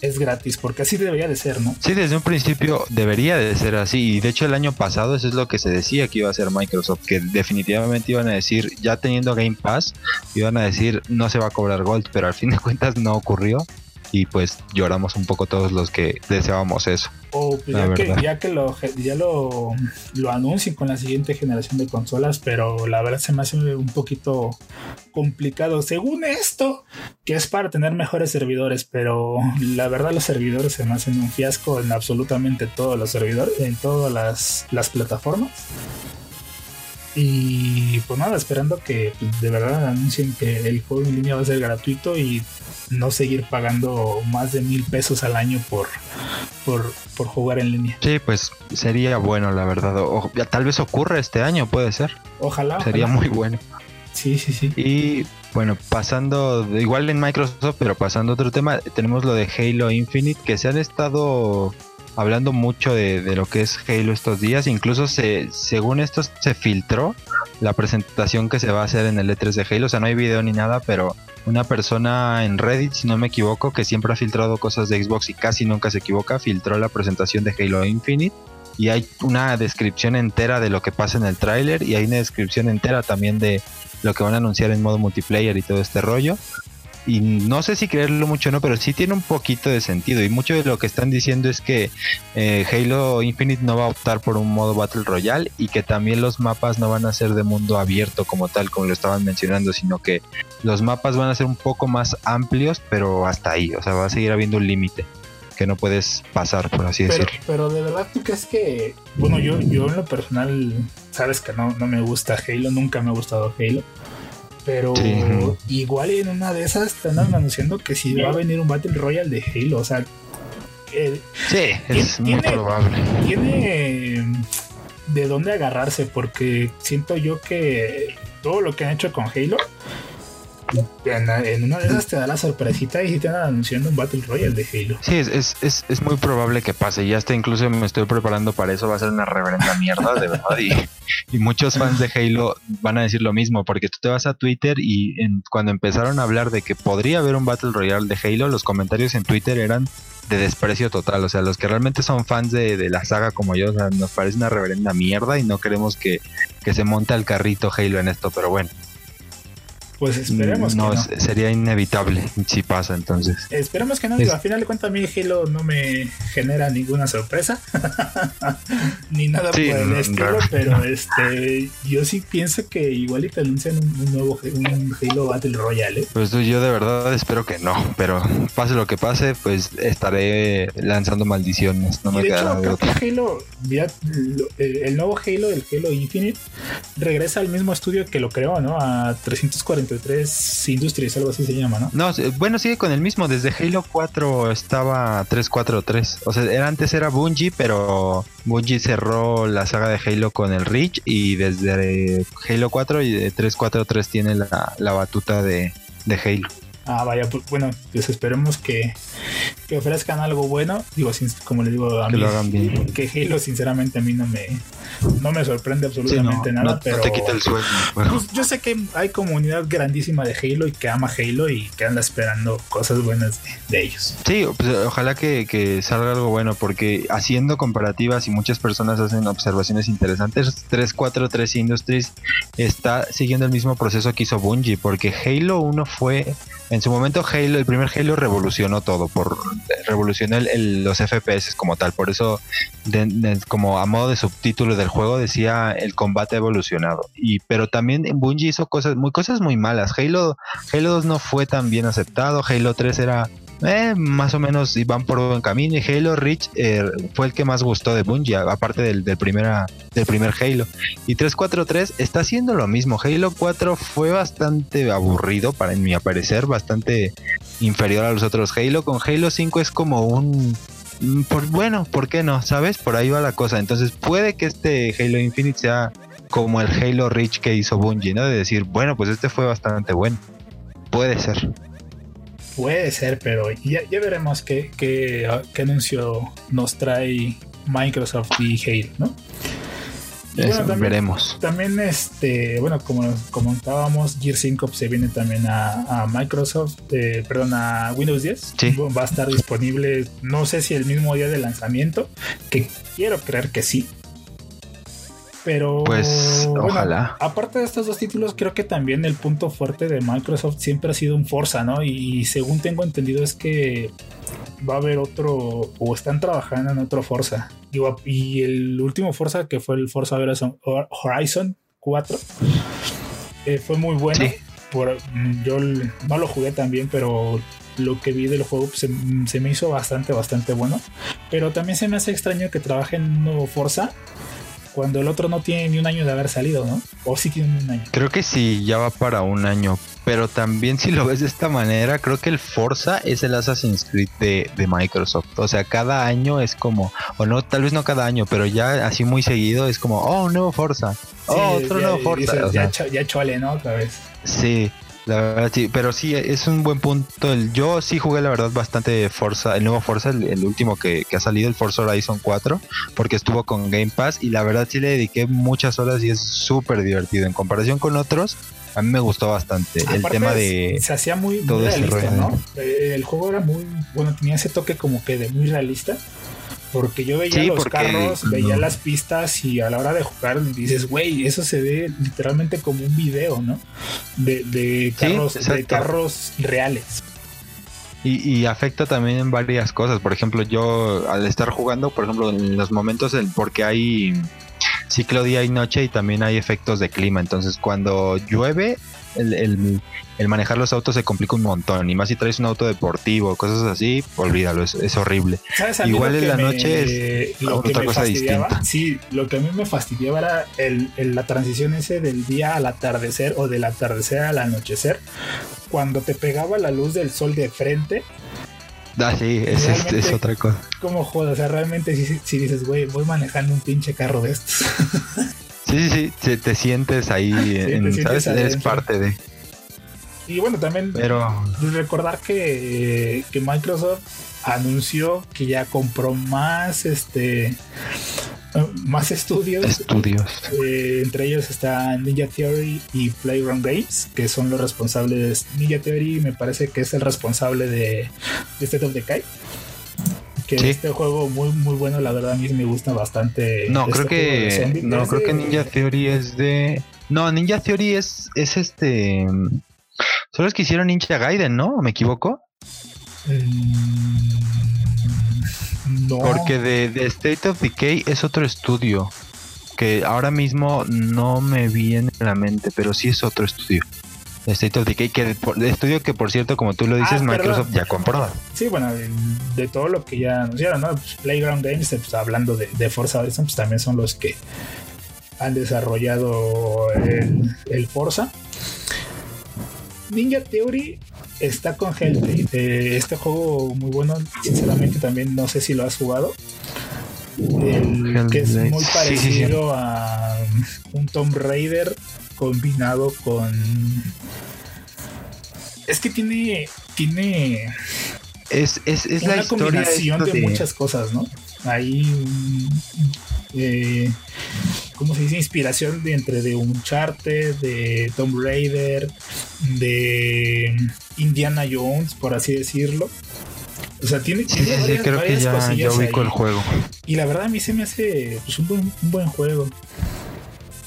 es gratis, porque así debería de ser, ¿no? Sí, desde un principio debería de ser así, y de hecho el año pasado eso es lo que se decía que iba a hacer Microsoft, que definitivamente iban a decir, ya teniendo Game Pass, iban a decir no se va a cobrar Gold, pero al fin de cuentas no ocurrió y pues lloramos un poco todos los que deseábamos eso. O pues ya, que, ya, que, lo, ya lo, lo anuncien con la siguiente generación de consolas, pero la verdad se me hace un poquito complicado. Según esto, que es para tener mejores servidores, pero la verdad los servidores se me hacen un fiasco en absolutamente todos los servidores, en todas las, las plataformas. Y pues nada, esperando que pues, de verdad anuncien que el juego en línea va a ser gratuito y no seguir pagando más de mil pesos al año por, por, por jugar en línea. Sí, pues sería bueno, la verdad. O, tal vez ocurra este año, puede ser. Ojalá. Sería muy bueno. Sí, sí, sí. Y bueno, pasando, igual en Microsoft, pero pasando a otro tema, tenemos lo de Halo Infinite, que se han estado hablando mucho de, lo que es Halo estos días. Incluso se, según esto se filtró la presentación que se va a hacer en el E3 de Halo. O sea, no hay video ni nada, pero una persona en Reddit, si no me equivoco, que siempre ha filtrado cosas de Xbox y casi nunca se equivoca, filtró la presentación de Halo Infinite. Y hay una descripción entera de lo que pasa en el tráiler y hay una descripción entera también de lo que van a anunciar en modo multiplayer y todo este rollo y no sé si creerlo mucho o no, pero sí tiene un poquito de sentido. Y mucho de lo que están diciendo es que eh, Halo Infinite no va a optar por un modo Battle Royale y que también los mapas no van a ser de mundo abierto como tal, como lo estaban mencionando, sino que los mapas van a ser un poco más amplios, pero hasta ahí. O sea, va a seguir habiendo un límite que no puedes pasar, por así decirlo. Pero de verdad, ¿tú crees que.? Bueno, yo, yo en lo personal, sabes que no, no me gusta Halo, nunca me ha gustado Halo. Pero igual en una de esas están anunciando que si va a venir un Battle Royale de Halo. O sea, eh, sí, es muy probable. Tiene de dónde agarrarse porque siento yo que todo lo que han hecho con Halo en, una de esas te da la sorpresita y te están anunciando un Battle Royale de Halo. Sí, es, es, es, muy probable que pase. Ya hasta incluso me estoy preparando para eso. Va a ser una reverenda mierda, de verdad. Y, muchos fans de Halo van a decir lo mismo, porque tú te vas a Twitter y cuando empezaron a hablar de que podría haber un Battle Royale de Halo, los comentarios en Twitter eran de desprecio total. O sea, los que realmente son fans de, de la saga como yo, o sea, nos parece una reverenda mierda y no queremos que, que se monte al carrito Halo en esto, pero bueno. Pues esperemos no, que no. Sería inevitable si pasa entonces. Esperemos que no. Digo, a final de cuentas a mí Halo no me genera ninguna sorpresa. Ni nada por el estilo. Pero este yo sí pienso que igual y te anuncian un, nuevo un Halo Battle Royale. ¿eh? Pues yo de verdad espero que no. Pero pase lo que pase, pues estaré lanzando maldiciones. No me de otro. Halo, eh, el nuevo Halo, el Halo Infinite, regresa al mismo estudio que lo creó, ¿no? A 340 3 Industries, algo así se llama, ¿no? No, bueno, sigue con el mismo. Desde Halo 4 estaba 343. O sea, era, antes era Bungie, pero Bungie cerró la saga de Halo con el Reach y desde Halo 4 y 343 tiene la, la batuta de, de Halo. Ah, vaya, pues bueno, pues esperemos que, que ofrezcan algo bueno. Digo, como le digo a que mí, lo hagan bien. que Halo, sinceramente, a mí no me, no me sorprende absolutamente nada. pero te quita el sueño. Pues, yo sé que hay comunidad grandísima de Halo y que ama Halo y que anda esperando cosas buenas de, ellos. Sí, pues, ojalá que, que, salga algo bueno, porque haciendo comparativas y muchas personas hacen observaciones interesantes, 343 Industries está siguiendo el mismo proceso que hizo Bungie, porque Halo 1 fue en su momento Halo, el primer Halo revolucionó todo, por revolucionó los FPS como tal, por eso como a modo de subtítulo del juego decía el combate evolucionado. Y pero también Bungie hizo cosas muy cosas muy malas. Halo 2 no fue tan bien aceptado, Halo 3 era eh, más o menos iban por buen camino. Y Halo Reach eh, fue el que más gustó de Bungie, aparte del, del, primera, del primer Halo. Y 343 está haciendo lo mismo. Halo 4 fue bastante aburrido, para en mi parecer, bastante inferior a los otros Halo. Con Halo 5 es como un mm, por, bueno, ¿por qué no? ¿Sabes? Por ahí va la cosa. Entonces puede que este Halo Infinite sea como el Halo Reach que hizo Bungie, ¿no? De decir, bueno, pues este fue bastante bueno. Puede ser. Puede ser, pero ya, veremos qué, qué, qué anuncio nos trae Microsoft y Halo, ¿no? también, veremos. También, este, bueno, como comentábamos, Gear 5 se viene también a, Microsoft, eh, perdón, a Windows 10. Va a estar disponible, no sé si el mismo día de lanzamiento, que quiero creer que sí. Pero pues ojalá. Aparte de estos dos títulos, creo que también el punto fuerte de Microsoft siempre ha sido un Forza, ¿no? Y según tengo entendido es que va a haber otro, o están trabajando en otro Forza. Y, el último Forza, que fue el Forza Horizon 4, eh, fue muy bueno. Por, yo no lo jugué tan bien, pero lo que vi del juego se, se, me hizo bastante, bastante bueno. Pero también se me hace extraño que trabaje en un nuevo Forza cuando el otro no tiene ni un año de haber salido, ¿no? O sí tiene un año. Creo que sí, ya va para un año. Pero también si lo ves de esta manera, creo que el Forza es el Assassin's Creed de, Microsoft. O sea, cada año es como, o no, tal vez no cada año, pero ya así muy seguido es como, oh, un nuevo Forza. oh, otro nuevo Forza. ya, ya chole, ¿no? Otra vez. Sí. La verdad sí, pero sí, es un buen punto. Yo sí jugué la verdad bastante Forza, el nuevo Forza, el, último que, ha salido, el Forza Horizon 4, porque estuvo con Game Pass y la verdad sí le dediqué muchas horas y es súper divertido. En comparación con otros, a mí me gustó bastante. el tema de... Se hacía muy, todo realista, ¿no? Eh, el juego era muy, bueno, tenía ese toque como que de muy realista. Porque yo veía los carros, veía las pistas y a la hora de jugar dices, güey, eso se ve literalmente como un video, ¿no? De, carros, de carros reales. Y, afecta también en varias cosas. Por ejemplo, yo al estar jugando, por ejemplo, en los momentos en porque hay ciclo día y noche y también hay efectos de clima. Entonces, cuando llueve, el, el manejar los autos se complica un montón. Y más si traes un auto deportivo, cosas así, olvídalo, es, horrible. Igual en la noche es otra cosa distinta. Sí, lo que a mí me fastidiaba era el, la transición ese del día al atardecer o del atardecer al anochecer. Cuando te pegaba la luz del sol de frente, Ah, sí, es, es, otra cosa. Como joder, o sea, realmente si, dices, güey, voy manejando un pinche carro de estos. sí, sí, sí, te, sientes ahí, en, ¿sabes? Eres parte de. Y bueno, también Pero... recordar que, que Microsoft anunció que ya compró más este más estudios. Estudios. Eh, entre ellos está Ninja Theory y Playground Games, que son los responsables. Ninja Theory me parece que es el responsable de, de State of Decay. Que este juego muy muy bueno, la verdad a mí me gusta bastante. No, creo este que no, creo que Ninja Theory es de No, Ninja Theory es es este son los que hicieron Ninja Gaiden, ¿no? ¿Me equivoco? Mm, no. Porque de, State of Decay es otro estudio. Que ahora mismo no me viene a la mente, pero sí es otro estudio. State of Decay, que estudio que por cierto, como tú lo dices, ah, Microsoft ya compró. Sí, bueno, de, todo lo que ya anunciaron, ¿no? Pues, Playground Games, pues, hablando de, de Forza Horizon, pues también son los que han desarrollado el, el Forza. Ninja Theory está con Hellblade. Eh, este juego muy bueno, sinceramente también no sé si lo has jugado. que es muy parecido a un Tomb Raider combinado con. Es que tiene. Tiene. Es, es, es una combinación de, muchas cosas, ¿no? Hay. Eh, ¿cómo se dice? Inspiración de entre de Uncharted, de Tomb Raider, de Indiana Jones, por así decirlo. O sea, tiene, sí, sí, creo que ya, ya ubico el juego. Y la verdad a mí se me hace pues, un, buen, un buen juego.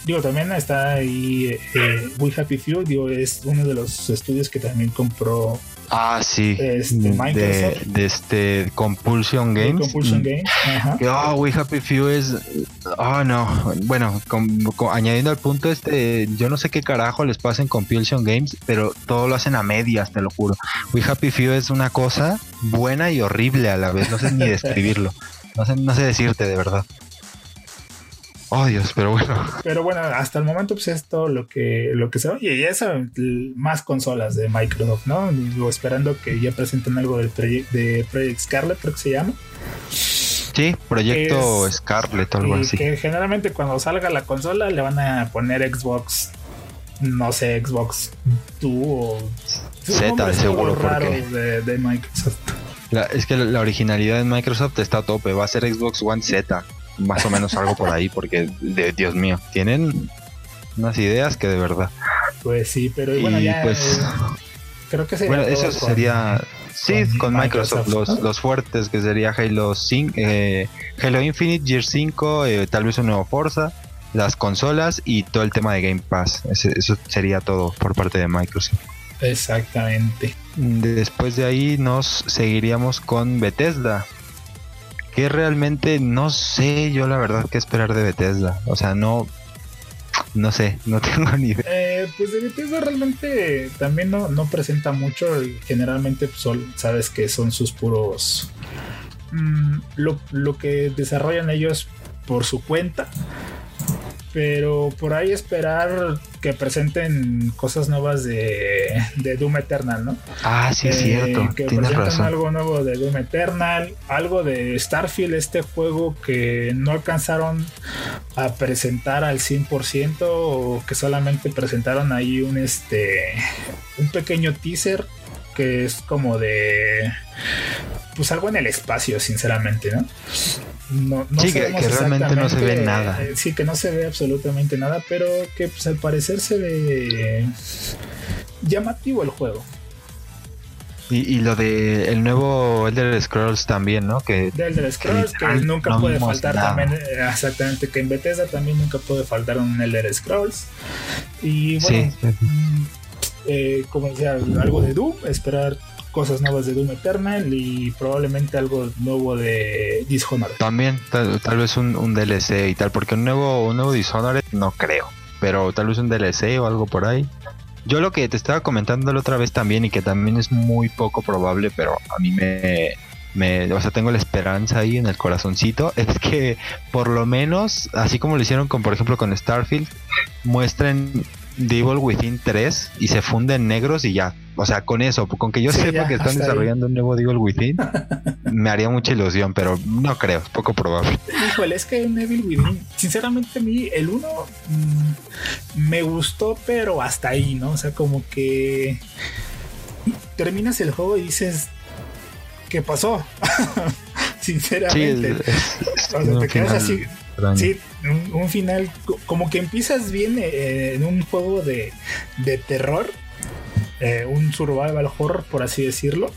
Digo, también está ahí eh, We Happy Few, digo, es uno de los estudios que también compró Ah, sí. Este, de, de, este Compulsion Games. Compulsion mm. Games. Oh, We Happy Few es. Oh, no. Bueno, añadiendo al punto este, yo no sé qué carajo les pasa en Compulsion Games, pero todo lo hacen a medias, te lo juro. We Happy Few es una cosa buena y horrible a la vez. No sé ni describirlo. No sé, no sé decirte de verdad. Oh Dios, pero bueno. Pero bueno, hasta el momento pues es todo lo que, lo que se oye. Y eso, más consolas de Microsoft, ¿no? Digo, esperando que ya presenten algo del proyecto de Project Scarlet, creo que se llama. Sí, Proyecto Scarlet o algo así. Que generalmente cuando salga la consola le van a poner Xbox, no sé, Xbox 2 o Z, de seguro, porque de, Microsoft. es que la originalidad de Microsoft está a tope, va a ser Xbox One Z más o menos algo por ahí, porque de, Dios mío, tienen unas ideas que de verdad. Pues sí, pero bueno, ya pues, eh, creo que sería bueno, eso sería sí con, Microsoft, los, los fuertes que sería Halo 5, eh, Halo Infinite, Gear 5, eh, tal vez un nuevo Forza, las consolas y todo el tema de Game Pass. eso sería todo por parte de Microsoft. Exactamente. Después de ahí nos seguiríamos con Bethesda que realmente no sé yo la verdad qué esperar de Bethesda. O sea, no, no sé, no tengo ni idea. Eh, pues de Bethesda realmente también no, no presenta mucho. Generalmente pues, sabes que son sus puros... Mm, lo, lo que desarrollan ellos por su cuenta pero por ahí esperar que presenten cosas nuevas de, Doom Eternal, ¿no? Ah, sí, es eh, cierto. Que presenten algo nuevo de Doom Eternal, algo de Starfield, este juego que no alcanzaron a presentar al 100% o que solamente presentaron ahí un, este, un pequeño teaser que es como de pues algo en el espacio, sinceramente, ¿no? No, sí, que, realmente no se ve nada. Eh, sí, que no se ve absolutamente nada, pero que pues al parecer se ve llamativo el juego. Y, lo de el nuevo Elder Scrolls también, ¿no? Que de Elder Scrolls, que nunca puede faltar también, eh, exactamente, que en Bethesda también nunca puede faltar un Elder Scrolls. Y bueno, mm, eh, como decía, algo de Doom, esperar cosas nuevas de Doom Eternal y probablemente algo nuevo de Dishonored. También, tal, vez un, DLC y tal, porque un nuevo, un nuevo Dishonored no creo, pero tal vez un DLC o algo por ahí. Yo lo que te estaba comentando la otra vez también y que también es muy poco probable, pero a mí me, o sea, tengo la esperanza ahí en el corazoncito, es que por lo menos, así como lo hicieron con, por ejemplo, con Starfield, muestren Devil Within 3 y se funden negros y ya. O sea, con eso, con que yo sepa que están desarrollando un nuevo Devil Within, me haría mucha ilusión, pero no creo, es poco probable. Híjole, es que Devil Within, sinceramente a mí el 1 mm, me gustó, pero hasta ahí, ¿no? O sea, como que terminas el juego y dices, ¿qué pasó? sinceramente. te quedas así Sí, un, final como que empiezas bien eh, en un juego de, terror, eh, un survival horror, por así decirlo.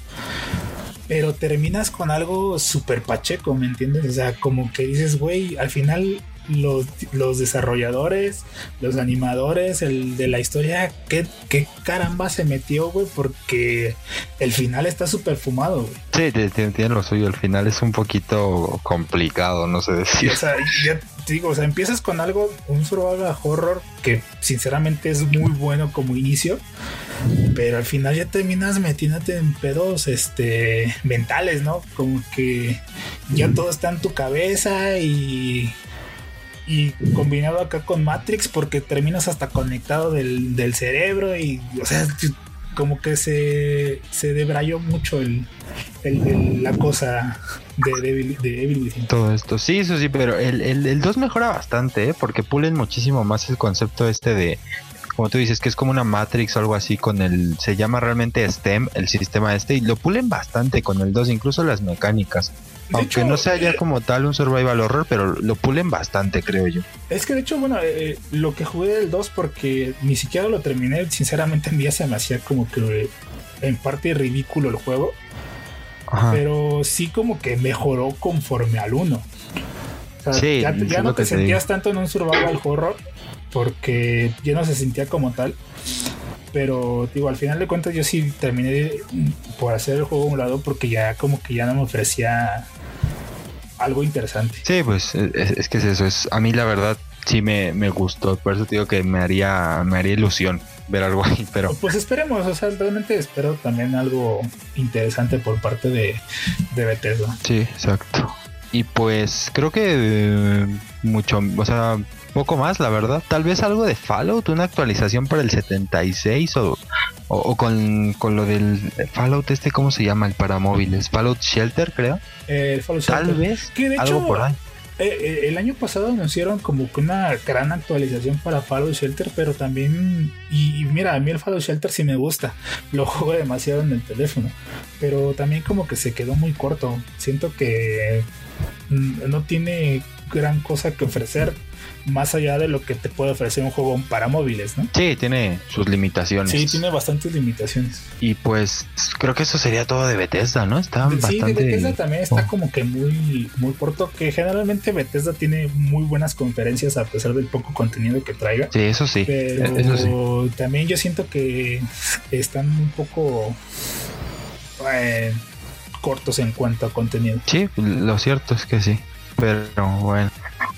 Pero terminas con algo súper pacheco, ¿me entiendes? O sea, como que dices, güey, al final los, los, desarrolladores, los animadores, el de la historia, ¿qué, qué caramba se metió, güey? Porque el final está súper fumado, güey. Sí, tiene lo suyo. El final es un poquito complicado, no sé decir. O sea, ya te digo, o sea, empiezas con algo, un survival horror que sinceramente es muy bueno como inicio, pero al final ya terminas metiéndote en pedos este mentales, ¿no? Como que ya todo está en tu cabeza y y combinado acá con Matrix porque terminas hasta conectado del, cerebro y o sea como que se, se debrayó mucho el, la cosa de, Evil, de Todo esto, sí, eso sí, pero el, el, 2 mejora bastante, ¿eh? porque pulen muchísimo más el concepto este de, como tú dices, que es como una Matrix o algo así con el, se llama realmente STEM, el sistema este, y lo pulen bastante con el 2, incluso las mecánicas. Aunque no sea ya como tal un survival horror, pero lo pulen bastante, creo yo. Es que de hecho, bueno, eh, lo que jugué del 2 porque ni siquiera lo terminé, sinceramente en día se me hacía como que en parte ridículo el juego. Pero sí como que mejoró conforme al 1. sí, ya, no te, sentías tanto en un survival horror porque ya no se sentía como tal. Pero digo, al final de cuentas yo sí terminé por hacer el juego a un lado porque ya como que ya no me ofrecía algo interesante. Sí, pues es, que es eso. Es, a mí la verdad sí me, me, gustó. Por eso te digo que me haría, me haría ilusión ver algo ahí. Pero pues esperemos. O sea, realmente espero también algo interesante por parte de, de Bethesda. Sí, exacto. Y pues creo que eh, mucho, o sea, poco más, la verdad. Tal vez algo de Fallout, una actualización para el 76 o, o, con, con, lo del Fallout este, ¿cómo se llama? El para móviles. Fallout Shelter, creo. Eh, Tal vez algo por ahí. Eh, eh, el año pasado anunciaron como que una gran actualización para Fallout Shelter, pero también, y, mira, a mí el Fallout Shelter sí me gusta, lo juego demasiado en el teléfono, pero también como que se quedó muy corto, siento que mm, no tiene gran cosa que ofrecer más allá de lo que te puede ofrecer un juego para móviles, ¿no? Sí, tiene sus limitaciones. Sí, tiene bastantes limitaciones. Y pues creo que eso sería todo de Bethesda, ¿no? Está sí, bastante... de Bethesda también está oh. como que muy, muy corto, que generalmente Bethesda tiene muy buenas conferencias a pesar del poco contenido que traiga. Sí, eso sí. Pero eso también yo siento que están un poco... Eh, cortos en cuanto a contenido. Sí, lo cierto es que sí. Pero bueno,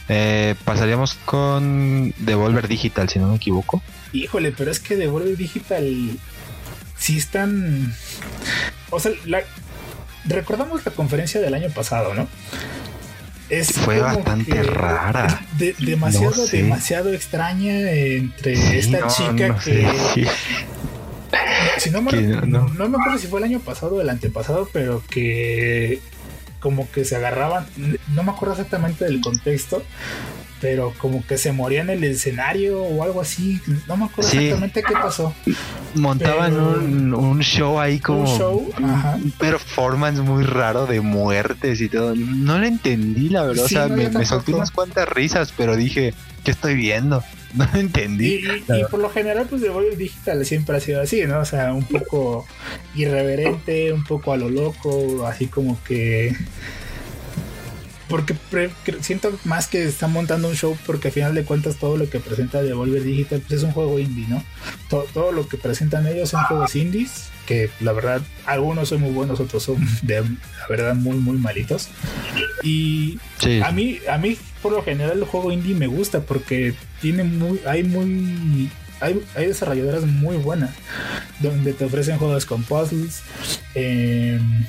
eh, pasaríamos con Devolver Digital, si no me equivoco. Híjole, pero es que Devolver Digital sí están. O sea, recordamos la conferencia del año pasado, ¿no? Es Fue bastante rara. demasiado, demasiado extraña entre esta chica que. Si no, me, no me acuerdo si fue el año pasado o el antepasado, pero que como que se agarraban, no me acuerdo exactamente del contexto, pero como que se moría en el escenario o algo así, no me acuerdo exactamente qué pasó. Montaban un, show ahí como un, show? un performance muy raro de muertes y todo. No lo entendí, la verdad, o sea, me, me solté unas cuantas risas, pero dije, ¿qué estoy viendo? No entendí. Y, por lo general, pues de Void Digital siempre ha sido así, ¿no? O sea, un poco irreverente, un poco a lo loco, así como que. Porque siento más que están montando un show porque al final de cuentas todo lo que presenta Devolver Digital pues es un juego indie, ¿no? Todo, todo lo que presentan ellos son juegos indies que la verdad algunos son muy buenos, otros son de la verdad muy muy malitos. Y a mí a mí por lo general el juego indie me gusta porque tiene muy hay muy hay, desarrolladoras muy buenas donde te ofrecen juegos con puzzles. Em,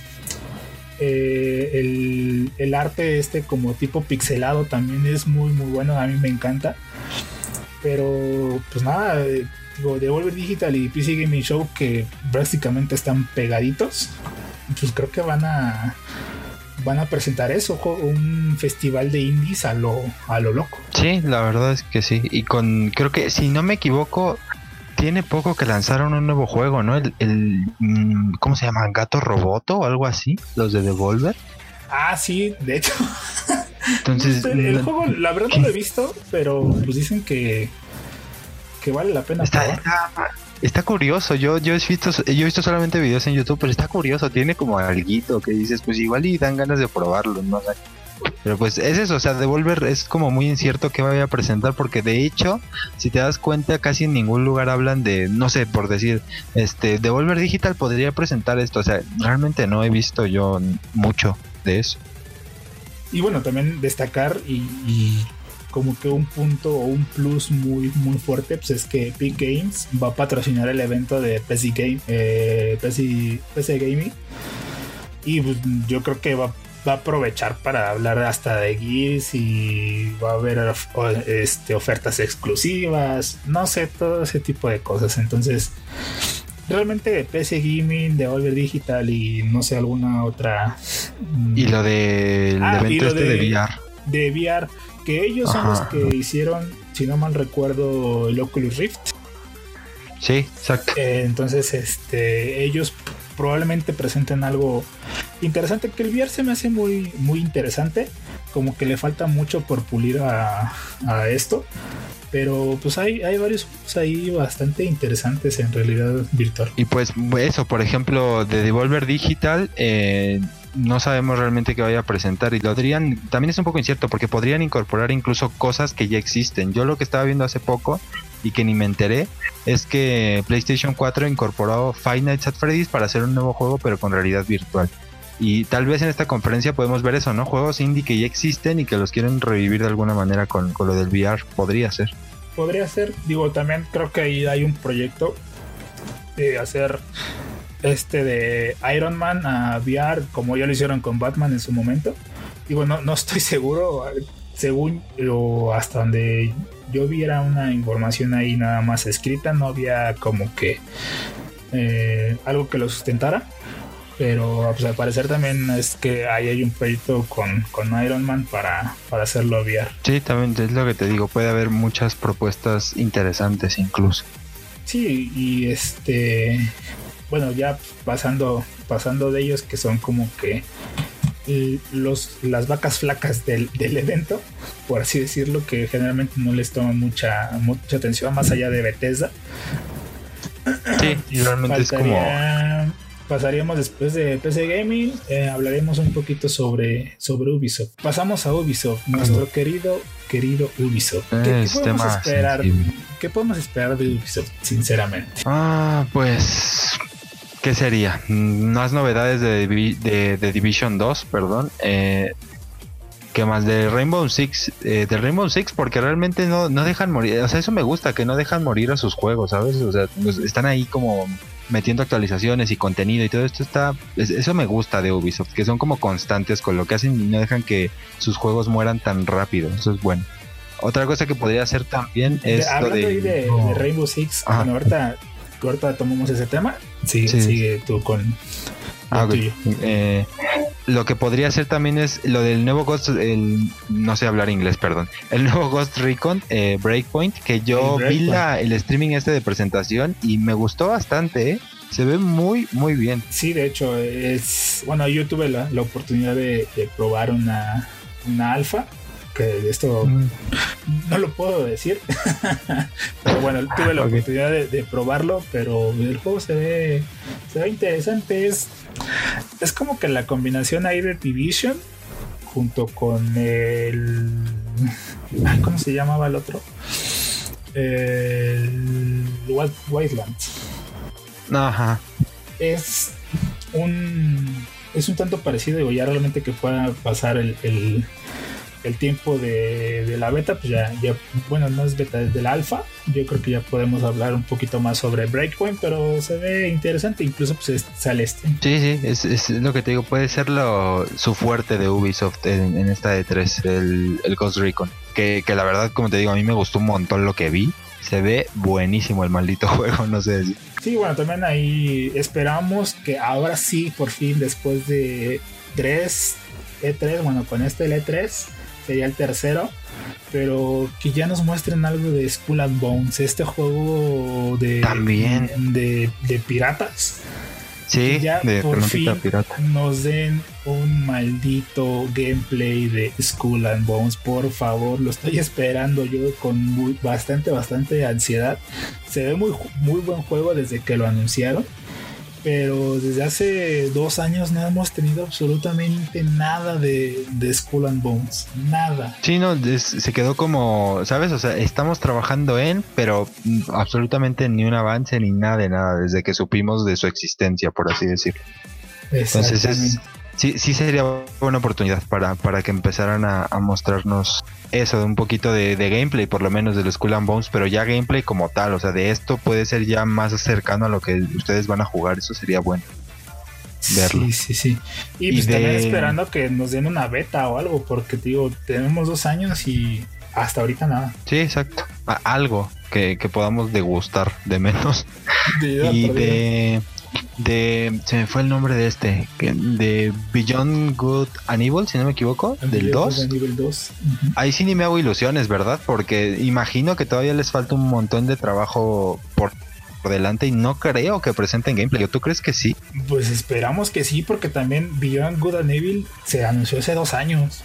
eh, el, el, arte este como tipo pixelado también es muy muy bueno, a mí me encanta. Pero pues nada, de Devolver Digital y PC Gaming Show que prácticamente están pegaditos, pues creo que van a van a presentar eso, un festival de indies a lo a lo loco. Sí, la verdad es que sí. Y con creo que si no me equivoco tiene poco que lanzaron un nuevo juego, ¿no? El, el mm, ¿cómo se llama? Gato Roboto o algo así, los de Devolver. Ah, sí, de hecho. Entonces, el juego, la verdad no lo he visto, pero pues dicen que que vale la pena. Está, está, curioso, yo, yo, he visto, yo he visto solamente videos en YouTube, pero está curioso, tiene como algo que dices, pues igual y dan ganas de probarlo, ¿no? Pero pues es eso, o sea, Devolver es como muy incierto que vaya a presentar porque de hecho, si te das cuenta, casi en ningún lugar hablan de, no sé, por decir, este, Devolver Digital podría presentar esto, o sea, realmente no he visto yo mucho de eso. Y bueno, también destacar y como que un punto o un plus muy muy fuerte pues es que Epic Games va a patrocinar el evento de PC Game eh, PC, Gaming y pues, yo creo que va, a aprovechar para hablar hasta de Gears y va a haber este, ofertas exclusivas no sé todo ese tipo de cosas entonces realmente PC Gaming, de Over Digital y no sé alguna otra. Y lo del ah, evento este de, de VR. De VR que ellos son los que hicieron, si no mal recuerdo, el Oculus Rift. Sí, exacto. Eh, entonces, este, ellos probablemente presenten algo interesante. Que el VR se me hace muy, muy interesante. Como que le falta mucho por pulir a, esto. Pero pues hay, hay varios ahí bastante interesantes en realidad virtual. Y pues eso, por ejemplo, de Devolver Digital, eh, no sabemos realmente qué vaya a presentar y lo dirían, también es un poco incierto porque podrían incorporar incluso cosas que ya existen. Yo lo que estaba viendo hace poco y que ni me enteré es que PlayStation 4 incorporó Five Nights at Freddy's para hacer un nuevo juego pero con realidad virtual. Y tal vez en esta conferencia podemos ver eso, ¿no? Juegos indie que ya existen y que los quieren revivir de alguna manera con, con lo del VR. Podría ser. Podría ser. Digo, también creo que ahí hay un proyecto de hacer este de Iron Man a VR, como ya lo hicieron con Batman en su momento. digo, no, no estoy seguro, según o hasta donde yo viera una información ahí nada más escrita, no había como que eh, algo que lo sustentara. Pero pues, al parecer también es que ahí hay un proyecto con, con Iron Man para, para hacerlo VR. Sí, también es lo que te digo, puede haber muchas propuestas interesantes incluso. Sí, y este, bueno, ya pasando, pasando de ellos que son como que los, las vacas flacas del, evento, por así decirlo, que generalmente no les toman mucha, mucha atención más allá de Bethesda. Sí, y realmente es como pasaríamos después de PC Gaming, eh, hablaremos un poquito sobre, sobre Ubisoft. Pasamos a Ubisoft, nuestro querido, querido Ubisoft. ¿Qué, podemos esperar? ¿Qué podemos esperar de Ubisoft, sinceramente? Ah, pues ¿Qué sería? Más novedades de, de, Division 2, perdón. Eh, ¿Qué más? De Rainbow Six. Eh, de Rainbow Six, porque realmente no, no dejan morir. O sea, eso me gusta, que no dejan morir a sus juegos, ¿sabes? O sea, pues, están ahí como metiendo actualizaciones y contenido y todo esto está. Eso me gusta de Ubisoft, que son como constantes con lo que hacen y no dejan que sus juegos mueran tan rápido. Eso es bueno. Otra cosa que podría hacer también es. Hablando de, ahí de, Rainbow Six, bueno, ahorita ahorita tomamos ese tema. Sigue, sigue tú con. Ah, eh, lo que podría ser también es lo del nuevo Ghost, el, no sé hablar inglés, perdón. El nuevo Ghost Recon eh, Breakpoint, que yo vi la, el streaming este de presentación y me gustó bastante, ¿eh? Se ve muy, muy bien. Sí, de hecho, es. Bueno, yo tuve la, la oportunidad de, de, probar una, una alfa que esto no lo puedo decir. pero bueno, tuve la oportunidad de, probarlo, pero el juego se ve, se ve interesante. Es, es como que la combinación ahí de Division junto con el. ¿Cómo se llamaba el otro? El Wildlands. Ajá. Es un. Es un tanto parecido, digo, ya realmente que pueda pasar el, el tiempo de, la beta, pues ya, ya, bueno, no es beta, es del alfa. Yo creo que ya podemos hablar un poquito más sobre Breakpoint, pero se ve interesante, incluso pues sale este. Sí, sí, es, es, lo que te digo, puede ser lo, su fuerte de Ubisoft en, esta de 3 el, el, Ghost Recon. Que, que la verdad, como te digo, a mí me gustó un montón lo que vi. Se ve buenísimo el maldito juego, no sé. Sí, bueno, también ahí esperamos que ahora sí, por fin, después de 3 E3, bueno, con este el E3, sería el tercero. Pero que ya nos muestren algo de Skull and Bones, este juego de, También. de, piratas. Sí, ya de por fin nos den un maldito gameplay de Skull and Bones, por favor, lo estoy esperando yo con bastante, bastante ansiedad. Se ve muy, muy buen juego desde que lo anunciaron pero desde hace dos años no hemos tenido absolutamente nada de, de Skull and Bones, nada. Sí, no, se quedó como, ¿sabes? O sea, estamos trabajando en, pero absolutamente ni un avance ni nada de nada, desde que supimos de su existencia, por así decirlo. Entonces es, sí, sí sería buena oportunidad para, para que empezaran a, mostrarnos eso, de un poquito de, gameplay, por lo menos de los Skull and Bones, pero ya gameplay como tal, o sea, de esto puede ser ya más cercano a lo que ustedes van a jugar, eso sería bueno. Verlo. Sí, sí, sí. Y, pues también esperando que nos den una beta o algo, porque digo, tenemos dos años y hasta ahorita nada. Sí, exacto. algo que, que podamos degustar de menos. y de de se me fue el nombre de este de Beyond Good and Evil si no me equivoco del 2 ahí sí ni me hago ilusiones verdad porque imagino que todavía les falta un montón de trabajo por, delante y no creo que presenten gameplay. ¿tú crees que sí? pues esperamos que sí porque también Beyond Good and Evil se anunció hace dos años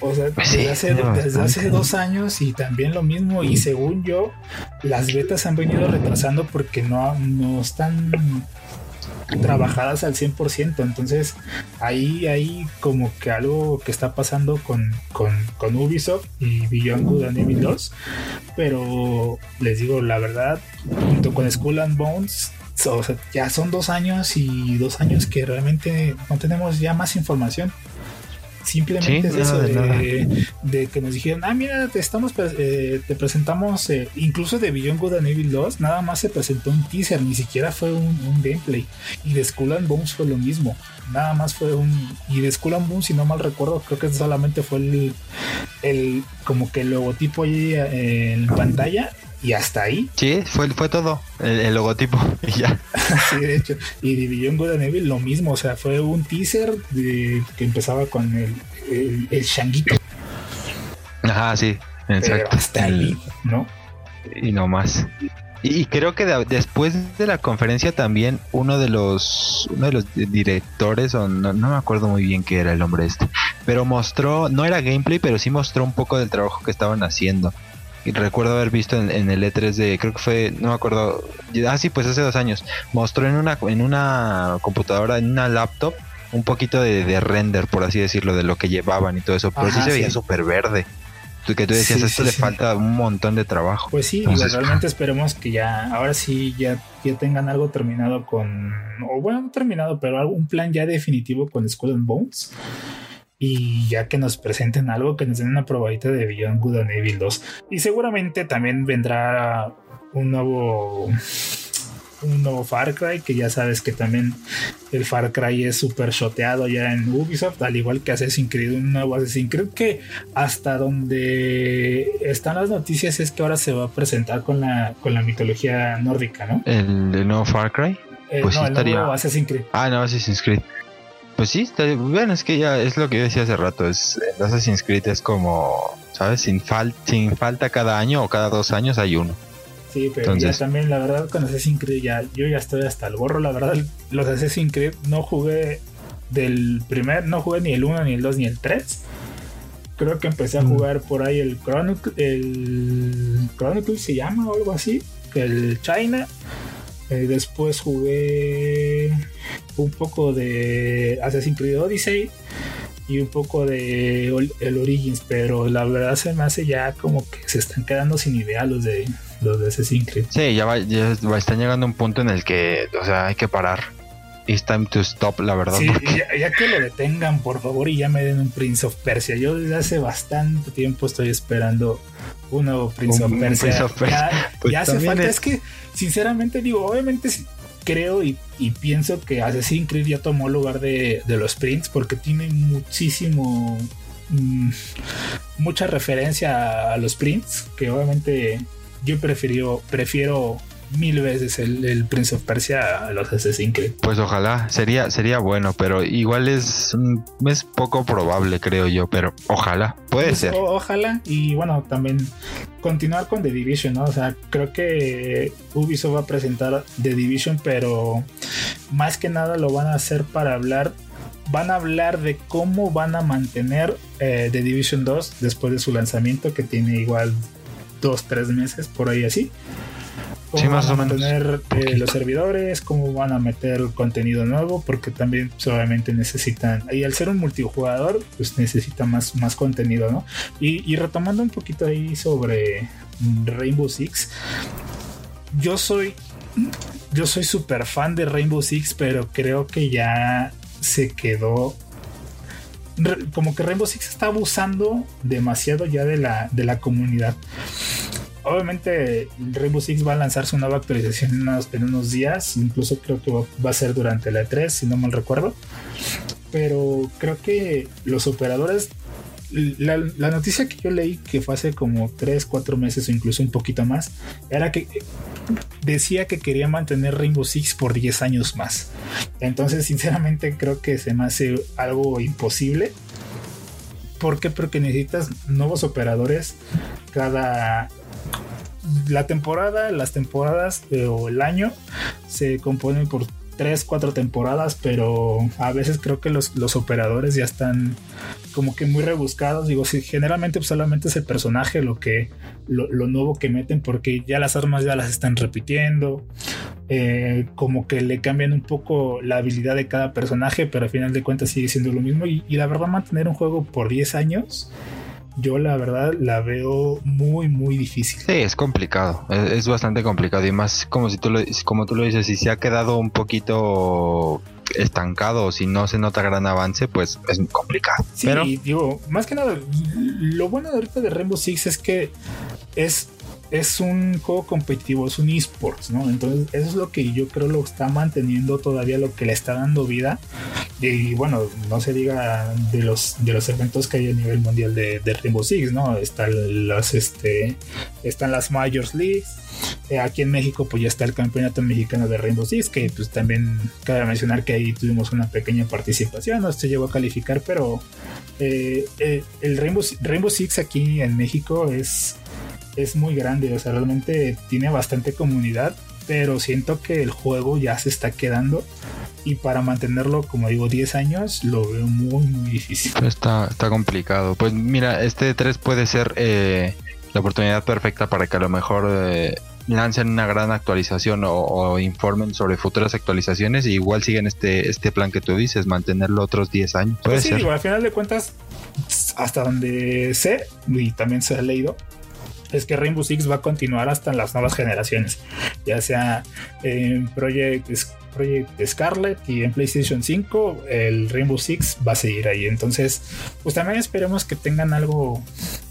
o sea, pues desde, hace, dos años y también lo mismo. Y según yo, las betas han venido retrasando porque no, no están trabajadas al 100%. Entonces, ahí hay como que algo que está pasando con, con, Ubisoft y Beyond Good and Evil 2. Pero les digo, la verdad, junto con Skull and Bones, o sea, ya son dos años y dos años que realmente no tenemos ya más información. Simplemente es eso de, que nos dijeron, ah, mira, te estamos eh, te presentamos, eh, incluso de Beyond Good and Evil 2, nada más se presentó un teaser, ni siquiera fue un, gameplay. Y de Skull and Bones fue lo mismo, nada más fue un. Y de Skull and Bones, si no mal recuerdo, creo que solamente fue el, el como que el logotipo ahí eh, en pantalla y hasta ahí. Sí, fue, fue todo, el, logotipo y ya. sí, de hecho. Y de Beyond Good and Evil lo mismo, o sea, fue un teaser de, que empezaba con el, el, el. Ajá, sí, exacto. hasta ahí, ¿no? Y no más. Y creo que después de la conferencia también uno de los uno de los directores o no, no, me acuerdo muy bien qué era el hombre este, pero mostró no era gameplay, pero sí mostró un poco del trabajo que estaban haciendo y recuerdo haber visto en, el E3 de, creo que fue, no me acuerdo, ah sí, pues hace dos años, mostró en una, en una computadora, en una laptop, un poquito de, render, por así decirlo, de lo que llevaban y todo eso, pero sí se veía súper verde. Que tú decías, esto le falta un montón de trabajo. Pues sí, realmente esperemos que ya, ahora sí, ya, ya tengan algo terminado con, o bueno, no terminado, pero algún plan ya definitivo con Skull and Bones y ya que nos presenten algo, que nos den una probadita de Beyond Good and Evil 2. Y seguramente también vendrá un nuevo un nuevo Far Cry, que ya sabes que también el Far Cry es súper shoteado ya en Ubisoft, al igual que Assassin's Creed, un nuevo Assassin's Creed que hasta donde están las noticias es que ahora se va a presentar con la, con la mitología nórdica, ¿no? ¿El, nuevo Far Cry? Eh, pues no, el nuevo Assassin's Creed. Ah, no, Assassin's Creed. Pues sí, está, bueno, es que ya es lo que yo decía hace rato, es Assassin's Creed es como, ¿sabes? Sin, sin falta cada año o cada dos años hay uno. Sí, pero ya también la verdad con Assassin's Creed ya, yo ya estoy hasta el gorro, la verdad los Assassin's Creed no jugué del primer, no jugué ni el 1, ni el 2, ni el 3. Creo que empecé a mm. jugar por ahí el Chronicle, el Chronicle se llama o algo así, el China eh, después jugué un poco de Assassin's Creed Odyssey y un poco de el Origins, pero la verdad se me hace ya como que se están quedando sin idea los de los de Assassin's Creed. Sí, ya, va, ya están llegando a un punto en el que, o sea, hay que parar. It's time to stop, la verdad. Sí, ya, que lo detengan, por favor, y ya me den un Prince of Persia. Yo desde hace bastante tiempo estoy esperando un nuevo Prince, of, Persia. Ya, pues hace falta. Es... que, sinceramente, digo, obviamente creo y, pienso que Assassin's Creed ya tomó lugar de, los Prince porque tiene muchísimo. Mm, mucha referencia a los Prince que obviamente yo prefiero, prefiero mil veces el, Prince of Persia a los Assassin's Creed. Pues ojalá, sería, sería bueno, pero igual es, es poco probable, creo yo, pero ojalá, puede pues, ser. ojalá, y bueno, también continuar con The Division, ¿no? O sea, creo que Ubisoft va a presentar The Division, pero más que nada lo van a hacer para hablar van a hablar de cómo van a mantener eh, The Division 2 después de su lanzamiento, que tiene igual dos, tres meses por ahí así cómo van a mantener eh, los servidores, cómo van a meter contenido nuevo, porque también obviamente necesitan, y al ser un multijugador, pues necesita más, más contenido, ¿no? Y, retomando un poquito ahí sobre Rainbow Six, yo soy, yo soy súper fan de Rainbow Six, pero creo que ya se quedó como que Rainbow Six está abusando demasiado ya de la, de la comunidad obviamente Rainbow Six va a lanzar su nueva actualización en unos, días, incluso creo que va, a ser durante la E3, si no mal recuerdo. Pero creo que los operadores, la, noticia que yo leí, que fue hace como 3, 4 meses o incluso un poquito más, era que decía que quería mantener Rainbow Six por 10 años más. Entonces, sinceramente, creo que se me hace algo imposible. ¿Por qué? Porque necesitas nuevos operadores cada la temporada, las temporadas eh, o el año se componen por tres, cuatro temporadas, pero a veces creo que los, operadores ya están como que muy rebuscados. Digo, si generalmente solamente es el personaje lo que lo, nuevo que meten, porque ya las armas ya las están repitiendo. Eh, como que le cambian un poco la habilidad de cada personaje, pero al final de cuentas sigue siendo lo mismo. Y, y la verdad, mantener un juego por 10 años yo la verdad la veo muy, muy difícil. Sí, es complicado, es, bastante complicado y más como si tú lo, como tú lo dices, si se ha quedado un poquito estancado o si no se nota gran avance, pues es complicado. Sí, Pero... digo, más que nada, lo bueno de ahorita de Rainbow Six es que es es un juego competitivo, es un esports, ¿no? Entonces, eso es lo que yo creo lo está manteniendo todavía, lo que le está dando vida. Y bueno, no se diga de los, de los eventos que hay a nivel mundial de, Rainbow Six, ¿no? Están las, este, están las Majors Leagues. Eh, aquí en México, pues ya está el campeonato mexicano de Rainbow Six, que pues también cabe mencionar que ahí tuvimos una pequeña participación, no se llegó a calificar, pero eh, eh, el Rainbow, Rainbow Six aquí en México es es muy grande, o sea, realmente tiene bastante comunidad, pero siento que el juego ya se está quedando y para mantenerlo, como digo, 10 años, lo veo muy, muy difícil. Está, está complicado. Pues mira, este 3 puede ser eh, la oportunidad perfecta para que a lo mejor eh, lancen una gran actualización o, informen sobre futuras actualizaciones y igual siguen este, este plan que tú dices, mantenerlo otros 10 años. Pues sí, al final de cuentas, hasta donde sé, y también se ha leído, es que Rainbow Six va a continuar hasta las nuevas generaciones, ya sea en Project, Project Scarlet y en PlayStation 5, el Rainbow Six va a seguir ahí. Entonces, pues también esperemos que tengan algo,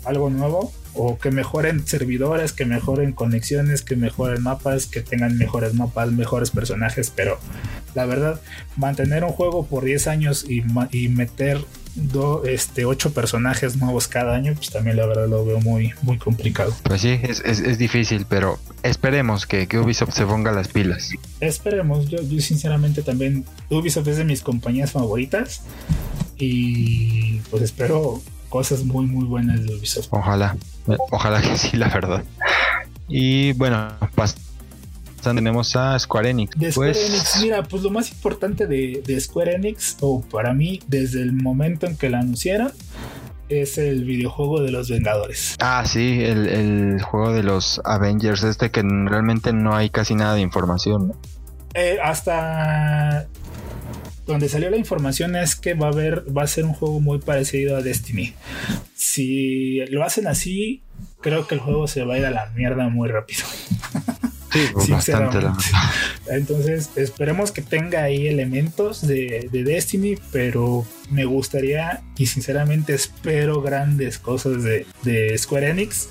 algo nuevo o que mejoren servidores, que mejoren conexiones, que mejoren mapas, que tengan mejores mapas, mejores personajes, pero la verdad, mantener un juego por 10 años y meter do, este, ocho personajes nuevos cada año, pues también la verdad lo veo muy, muy complicado. Pues sí, es, es, difícil, pero esperemos que, que, Ubisoft se ponga las pilas. Esperemos, yo, yo sinceramente también, Ubisoft es de mis compañías favoritas y pues espero cosas muy, muy buenas de Ubisoft. Ojalá, ojalá que sí, la verdad. Y bueno, tenemos a Square Enix. De Square pues, Enix, mira, pues lo más importante de, Square Enix, o para mí, desde el momento en que la anunciaron, es el videojuego de los Vengadores. Ah, sí, el, juego de los Avengers, este que realmente no hay casi nada de información. Eh, hasta donde salió la información es que va a haber, va a ser un juego muy parecido a Destiny. Si lo hacen así, creo que el juego se va a ir a la mierda muy rápido. Sí, pues, bastante. Entonces, esperemos que tenga ahí elementos de, Destiny, pero me gustaría y sinceramente espero grandes cosas de, Square Enix.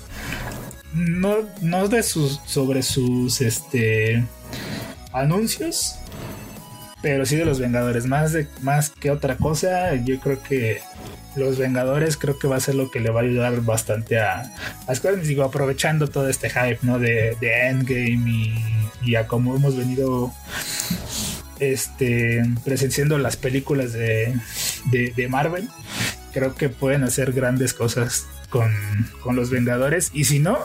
No, no de sus, sobre sus este, anuncios, pero sí de los Vengadores. Más, de, más que otra cosa, yo creo que los Vengadores creo que va a ser lo que le va a ayudar bastante a, a Square Digo, aprovechando todo este hype, ¿no? De, Endgame y, a cómo hemos venido este, presenciando las películas de, de, Marvel. Creo que pueden hacer grandes cosas con, con los Vengadores. Y si no,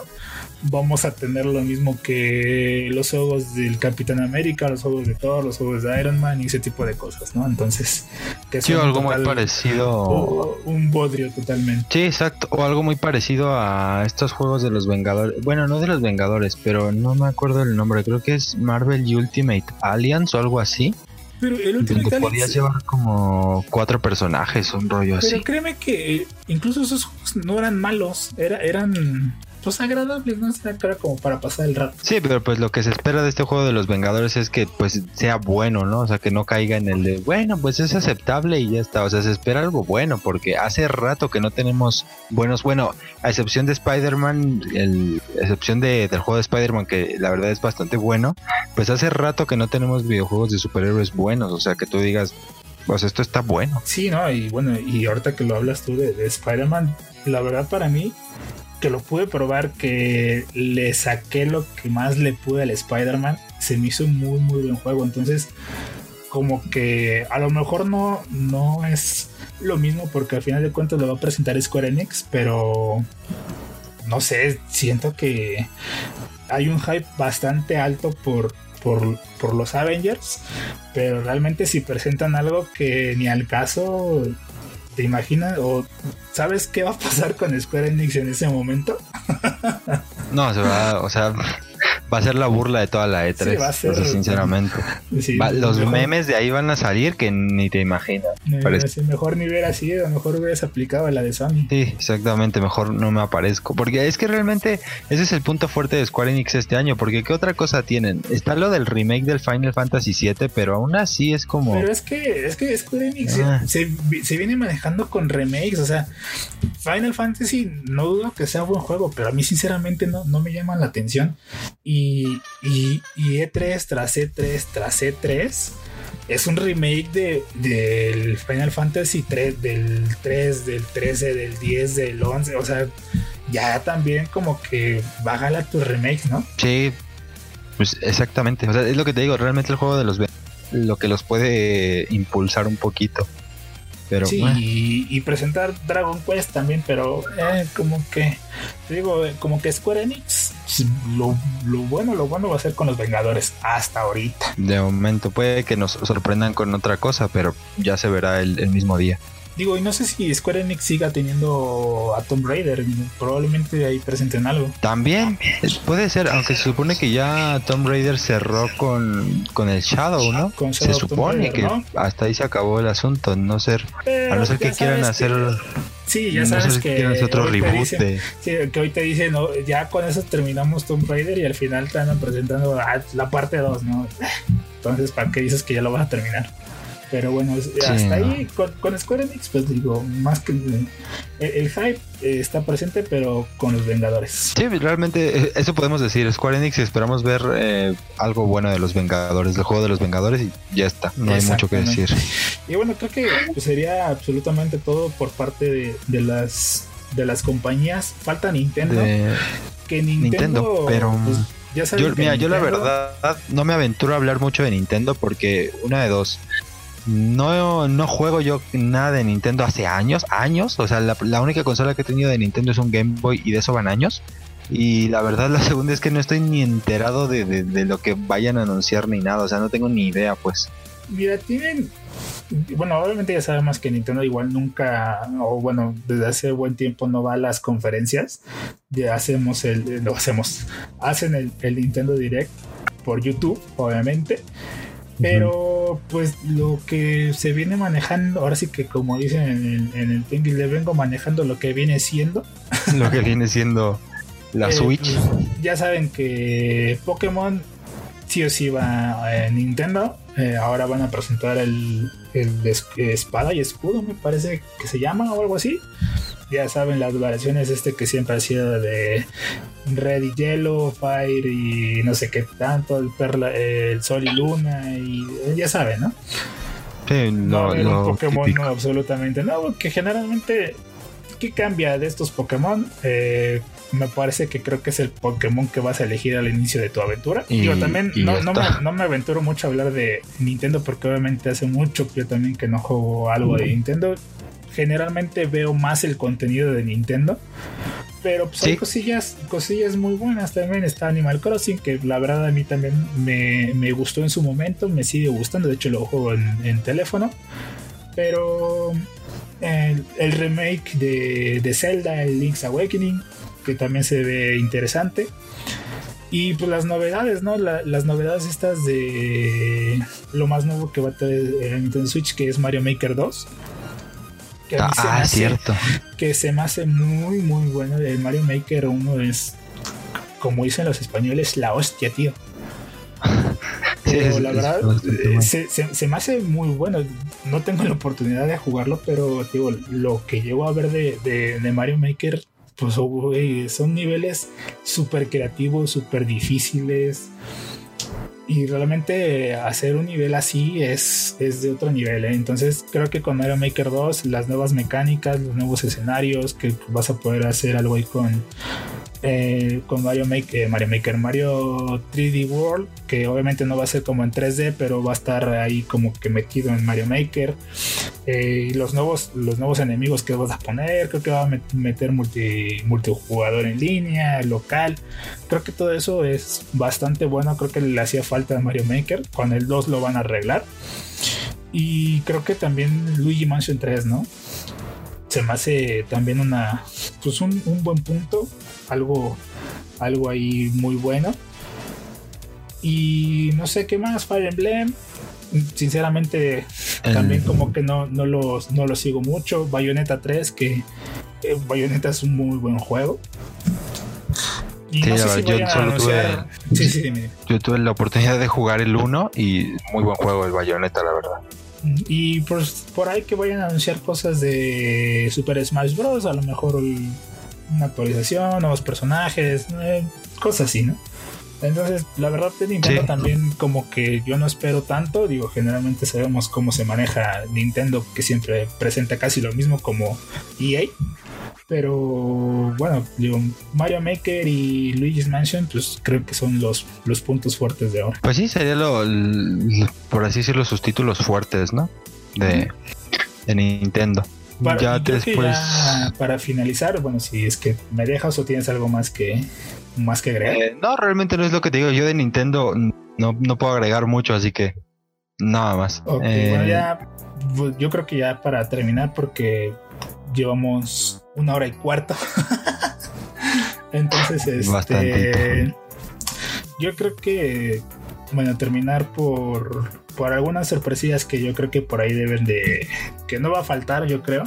vamos a tener lo mismo que los juegos del Capitán América, los juegos de Thor, los juegos de Iron Man y ese tipo de cosas, ¿no? Entonces, que sí, algo muy parecido. un bodrio totalmente. Sí, exacto. O algo muy parecido a estos juegos de los Vengadores. Bueno, no de los Vengadores, pero no me acuerdo el nombre. Creo que es Marvel Ultimate Alliance o algo así. Pero el Ultimate podías llevar como cuatro personajes, un rollo así. Pero créeme que incluso esos juegos no eran malos, era, eran pues agradables, ¿no? sea, era como para pasar el rato. Sí, pero pues lo que se espera de este juego de los Vengadores es que pues sea bueno, ¿no? O sea, que no caiga en el de, bueno, pues es aceptable y ya está. O sea, se espera algo bueno porque hace rato que no tenemos buenos, bueno, a excepción de Spider-Man, el, excepción de, del juego de Spider-Man que la verdad es bastante bueno, pues hace rato que no tenemos videojuegos de superhéroes buenos. O sea, que tú digas, pues esto está bueno. Sí, ¿no? Y bueno, y ahorita que lo hablas tú de, de Spider-Man, la verdad para mí que lo pude probar, que le saqué lo que más le pude al Spider-Man, se me hizo muy, muy buen juego. Entonces, como que a lo mejor no, no es lo mismo porque al final de cuentas lo va a presentar Square Enix, pero no sé, siento que hay un hype bastante alto por, por, por, los Avengers, pero realmente si presentan algo que ni al caso, ¿Te imaginas o sabes qué va a pasar con Square Enix en ese momento? no, se va, o sea, va a ser la burla de toda la E3. va a ser, sinceramente. los memes de ahí van a salir que ni te imaginas. mejor ni ver así, a lo mejor hubieras aplicado la de Sony. Sí, exactamente, mejor no me aparezco. Porque es que realmente ese es el punto fuerte de Square Enix este año. Porque ¿qué otra cosa tienen? Está lo del remake del Final Fantasy VII, pero aún así es como. Pero es que, es que Square Enix ah. se, se viene manejando con remakes. O sea, Final Fantasy no dudo que sea buen juego, pero a mí sinceramente no, no me llama la atención. Y, y, E3 tras E3 tras E3 es un remake de, del Final Fantasy 3, del 3, del 13, del 10, del 11. O sea, ya también como que bájala tus remakes, ¿no? Sí, pues exactamente. O sea, es lo que te digo, realmente el juego de los lo que los puede impulsar un poquito. Pero, sí, y, presentar Dragon Quest también, pero eh, como que, digo, como que Square Enix, lo, bueno, lo bueno va a ser con los Vengadores hasta ahorita. De momento, puede que nos sorprendan con otra cosa, pero ya se verá el mismo día. Digo, y no sé si Square Enix siga teniendo a Tomb Raider. Probablemente ahí presenten algo. También puede ser, aunque se supone que ya Tomb Raider cerró con, con el Shadow, ¿no? se supone que hasta ahí se acabó el asunto. No ser, a no ser que quieran hacer. Sí, ya sabes que. otro reboot Sí, que hoy te dicen, no, ya con eso terminamos Tomb Raider y al final te andan presentando la parte 2, ¿no? Entonces, ¿para qué dices que ya lo vas a terminar? Pero bueno, hasta ahí con, Square Enix, pues digo, más que el, hype eh, está presente, pero con los Vengadores. Sí, realmente eh, eso podemos decir. Square Enix esperamos ver eh, algo bueno de los Vengadores, del juego de los Vengadores y ya está. No hay mucho que decir. Y bueno, creo que pues, sería absolutamente todo por parte de, las de las compañías. Falta Nintendo. que Nintendo, pero. Pues, yo, mira, yo la verdad no me aventuro a hablar mucho de Nintendo porque una de dos, no, no juego yo nada de Nintendo hace años, años. O sea, la, única consola que he tenido de Nintendo es un Game Boy y de eso van años. Y la verdad, la segunda es que no estoy ni enterado de, lo que vayan a anunciar ni nada. O sea, no tengo ni idea, pues. Mira, tienen. Bueno, obviamente ya sabemos que Nintendo igual nunca, o bueno, desde hace buen tiempo no va a las conferencias. Ya hacemos el. Lo hacemos. Hacen el, el Nintendo Direct por YouTube, obviamente. Pero pues lo que se viene manejando, ahora sí que como dicen en el, en el le vengo manejando lo que viene siendo. Lo que viene siendo la eh, Switch. Pues, ya saben que Pokémon sí o sí va a Nintendo. Eh, ahora van a presentar el, el, espada y escudo, me parece que se llama o algo así ya saben las variaciones este que siempre ha sido de Red y Yellow, Fire y no sé qué tanto, el, perla, el Sol y Luna y ya saben, ¿no? Sí, no, no, un Pokémon no, absolutamente no, que generalmente ¿qué cambia de estos Pokémon? Eh, me parece que creo que es el Pokémon que vas a elegir al inicio de tu aventura. Y, yo también no, no, me, no, me, aventuro mucho a hablar de Nintendo porque obviamente hace mucho que yo también que no juego algo de Nintendo generalmente veo más el contenido de Nintendo. Pero pues hay cosillas, cosillas muy buenas también. Está Animal Crossing, que la verdad a mí también me, gustó en su momento, me sigue gustando. De hecho, lo juego en, teléfono. Pero el, remake de, de, Zelda, el Link's Awakening, que también se ve interesante. Y pues las novedades, ¿no? las novedades estas de lo más nuevo que va a tener el Nintendo Switch, que es Mario Maker 2 que ah, cierto. Que se me hace muy, muy bueno. El Mario Maker 1 es, como dicen los españoles, la hostia, tío. Pero la verdad, eh, se, me hace muy bueno. No tengo la oportunidad de jugarlo, pero digo, lo que llevo a ver de, de, Mario Maker, pues son niveles súper creativos, súper difíciles y realmente hacer un nivel así es, es de otro nivel. ¿eh? Entonces creo que con Mario Maker 2 las nuevas mecánicas, los nuevos escenarios, que vas a poder hacer algo ahí con eh, con Mario Maker, eh, Mario Maker, Mario 3D World, que obviamente no va a ser como en 3D, pero va a estar ahí como que metido en Mario Maker. Eh, los nuevos, los nuevos enemigos que vas a poner, creo que va a meter multi, multijugador en línea, local. Creo que todo eso es bastante bueno. Creo que le hacía falta a Mario Maker. Con el 2 lo van a arreglar. Y creo que también Luigi Mansion 3, ¿no? Se me hace también una. Pues un buen punto algo, algo ahí muy bueno. Y no sé qué más, Fire Emblem. Sinceramente, también como que no, no, los, no lo sigo mucho. Bayonetta 3, que eh, Bayonetta es un muy buen juego. Y no sé si yo solo tuve, sí, sí, yo tuve la oportunidad de jugar el 1 y muy buen juego el Bayonetta, la verdad. Y por, por ahí que vayan a anunciar cosas de Super Smash Bros. A lo mejor una actualización, nuevos personajes, eh, cosas así, ¿no? Entonces, la verdad de Nintendo también como que yo no espero tanto, digo, generalmente sabemos cómo se maneja Nintendo, que siempre presenta casi lo mismo como EA. Pero bueno, digo, Mario Maker y Luigi's Mansion, pues creo que son los, los puntos fuertes de ahora. Pues sí, sería lo, por así decirlo, sus títulos fuertes, ¿no? De, de Nintendo. Para, ya después. para finalizar, bueno, si es que me dejas o tienes algo más que, más que agregar. Eh, no, realmente no es lo que te digo. Yo de Nintendo no, no puedo agregar mucho, así que nada más. Ok, eh, bueno, ya. Pues, yo creo que ya para terminar, porque llevamos una hora y cuarto. Entonces, este. Yo creo que. Bueno, terminar por por algunas sorpresillas que yo creo que por ahí deben de. que no va a faltar, yo creo.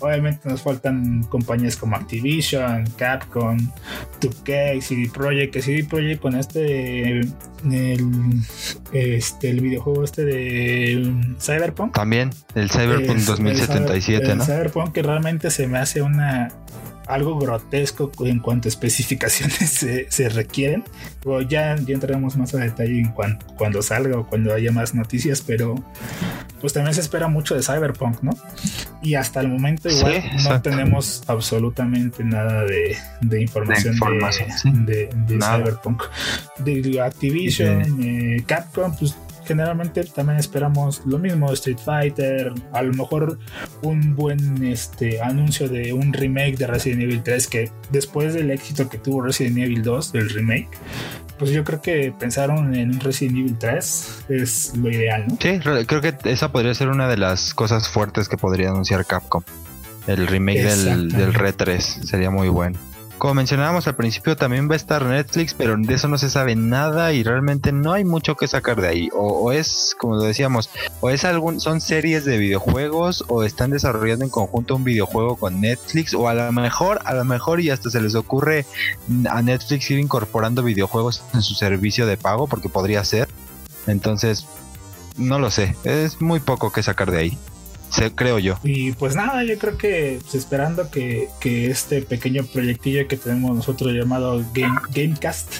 Obviamente nos faltan compañías como Activision, Capcom, 2K, CD Projekt, que CD Projekt con este el, este el videojuego este de Cyberpunk. También, el Cyberpunk 2077, ¿no? Cyberpunk que realmente se me hace una algo grotesco en cuanto a especificaciones se, requieren. O ya, ya entraremos más a detalle en cuando salga o cuando haya más noticias, pero pues también se espera mucho de Cyberpunk, ¿no? Y hasta el momento igual no tenemos absolutamente nada de, información de, Cyberpunk. De Activision, eh, Capcom, pues generalmente también esperamos lo mismo, Street Fighter, a lo mejor un buen este, anuncio de un remake de Resident Evil 3 que después del éxito que tuvo Resident Evil 2, del remake, pues yo creo que pensaron en un Resident Evil 3 es lo ideal, ¿no? Sí, creo que esa podría ser una de las cosas fuertes que podría anunciar Capcom. El remake del, del Red 3 sería muy bueno. Como mencionábamos al principio, también va a estar Netflix, pero de eso no se sabe nada y realmente no hay mucho que sacar de ahí. O, es, como lo decíamos, o es algún, son series de videojuegos, o están desarrollando en conjunto un videojuego con Netflix, o a lo mejor, a lo mejor y hasta se les ocurre a Netflix ir incorporando videojuegos en su servicio de pago, porque podría ser. Entonces, no lo sé, es muy poco que sacar de ahí creo yo. Y pues nada, yo creo que pues, esperando que, este pequeño proyectillo que tenemos nosotros llamado Game, Gamecast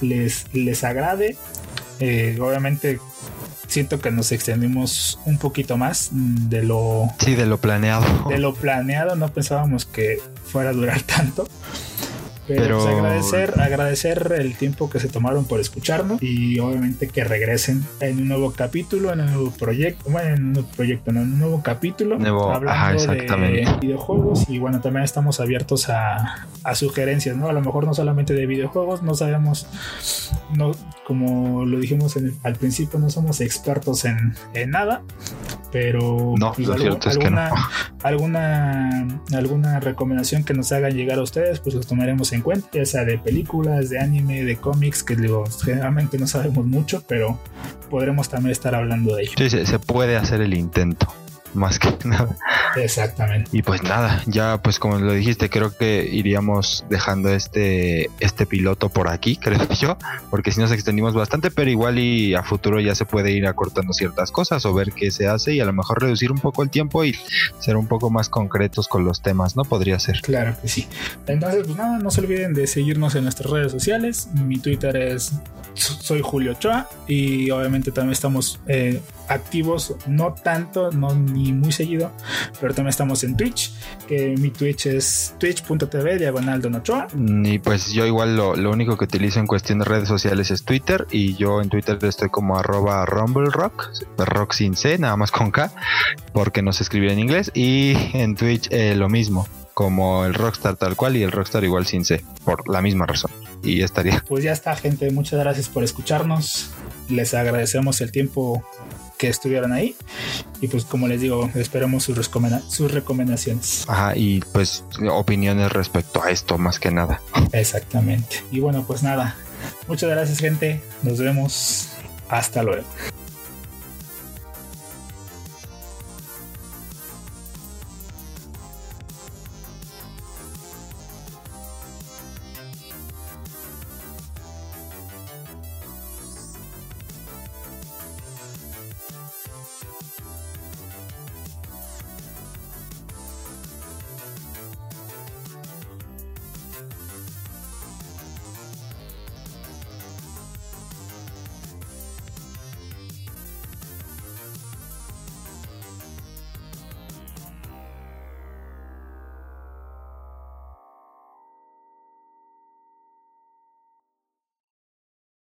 les, les agrade. Eh, obviamente siento que nos extendimos un poquito más de lo... Sí, de lo planeado. De lo planeado, no pensábamos que fuera a durar tanto. Pero, pues, agradecer, agradecer el tiempo que se tomaron por escucharnos y obviamente que regresen en un nuevo capítulo, en un nuevo proyecto, bueno, en un nuevo proyecto, en un nuevo capítulo, hablando de videojuegos. Y bueno, también estamos abiertos a, sugerencias, ¿no? A lo mejor no solamente de videojuegos, no sabemos, no, como lo dijimos al principio, no somos expertos en, nada, pero pues, alguna, alguna, alguna recomendación que nos hagan llegar a ustedes, pues los tomaremos en cuenta, ya sea de películas, de anime, de cómics, que digo, generalmente no sabemos mucho, pero podremos también estar hablando de ello. Sí, se puede hacer el intento más que nada. Exactamente. Y pues nada, ya pues como lo dijiste, creo que iríamos dejando este, este piloto por aquí, creo yo, porque si nos extendimos bastante, pero igual y a futuro ya se puede ir acortando ciertas cosas o ver qué se hace y a lo mejor reducir un poco el tiempo y ser un poco más concretos con los temas, ¿no? Podría ser. Claro que sí. Entonces, pues nada, no se olviden de seguirnos en nuestras redes sociales. Mi Twitter es soy Julio Ochoa y obviamente también estamos eh, activos, no tanto, no ni muy seguido, pero también estamos en Twitch, que mi Twitch es twitch.tv diagonal Ochoa. Y pues yo igual lo, único que utilizo en cuestión de redes sociales es Twitter y yo en Twitter estoy como arroba rumblerock, rock sin C, nada más con K, porque no se escribe en inglés y en Twitch eh, lo mismo como el Rockstar tal cual y el Rockstar igual sin C, por la misma razón. Y estaría. Pues ya está, gente. Muchas gracias por escucharnos. Les agradecemos el tiempo que estuvieron ahí. Y pues como les digo, esperamos sus, sus recomendaciones. Ajá, y pues opiniones respecto a esto más que nada. Exactamente. Y bueno, pues nada, Muchas gracias, gente. Nos vemos. Hasta luego.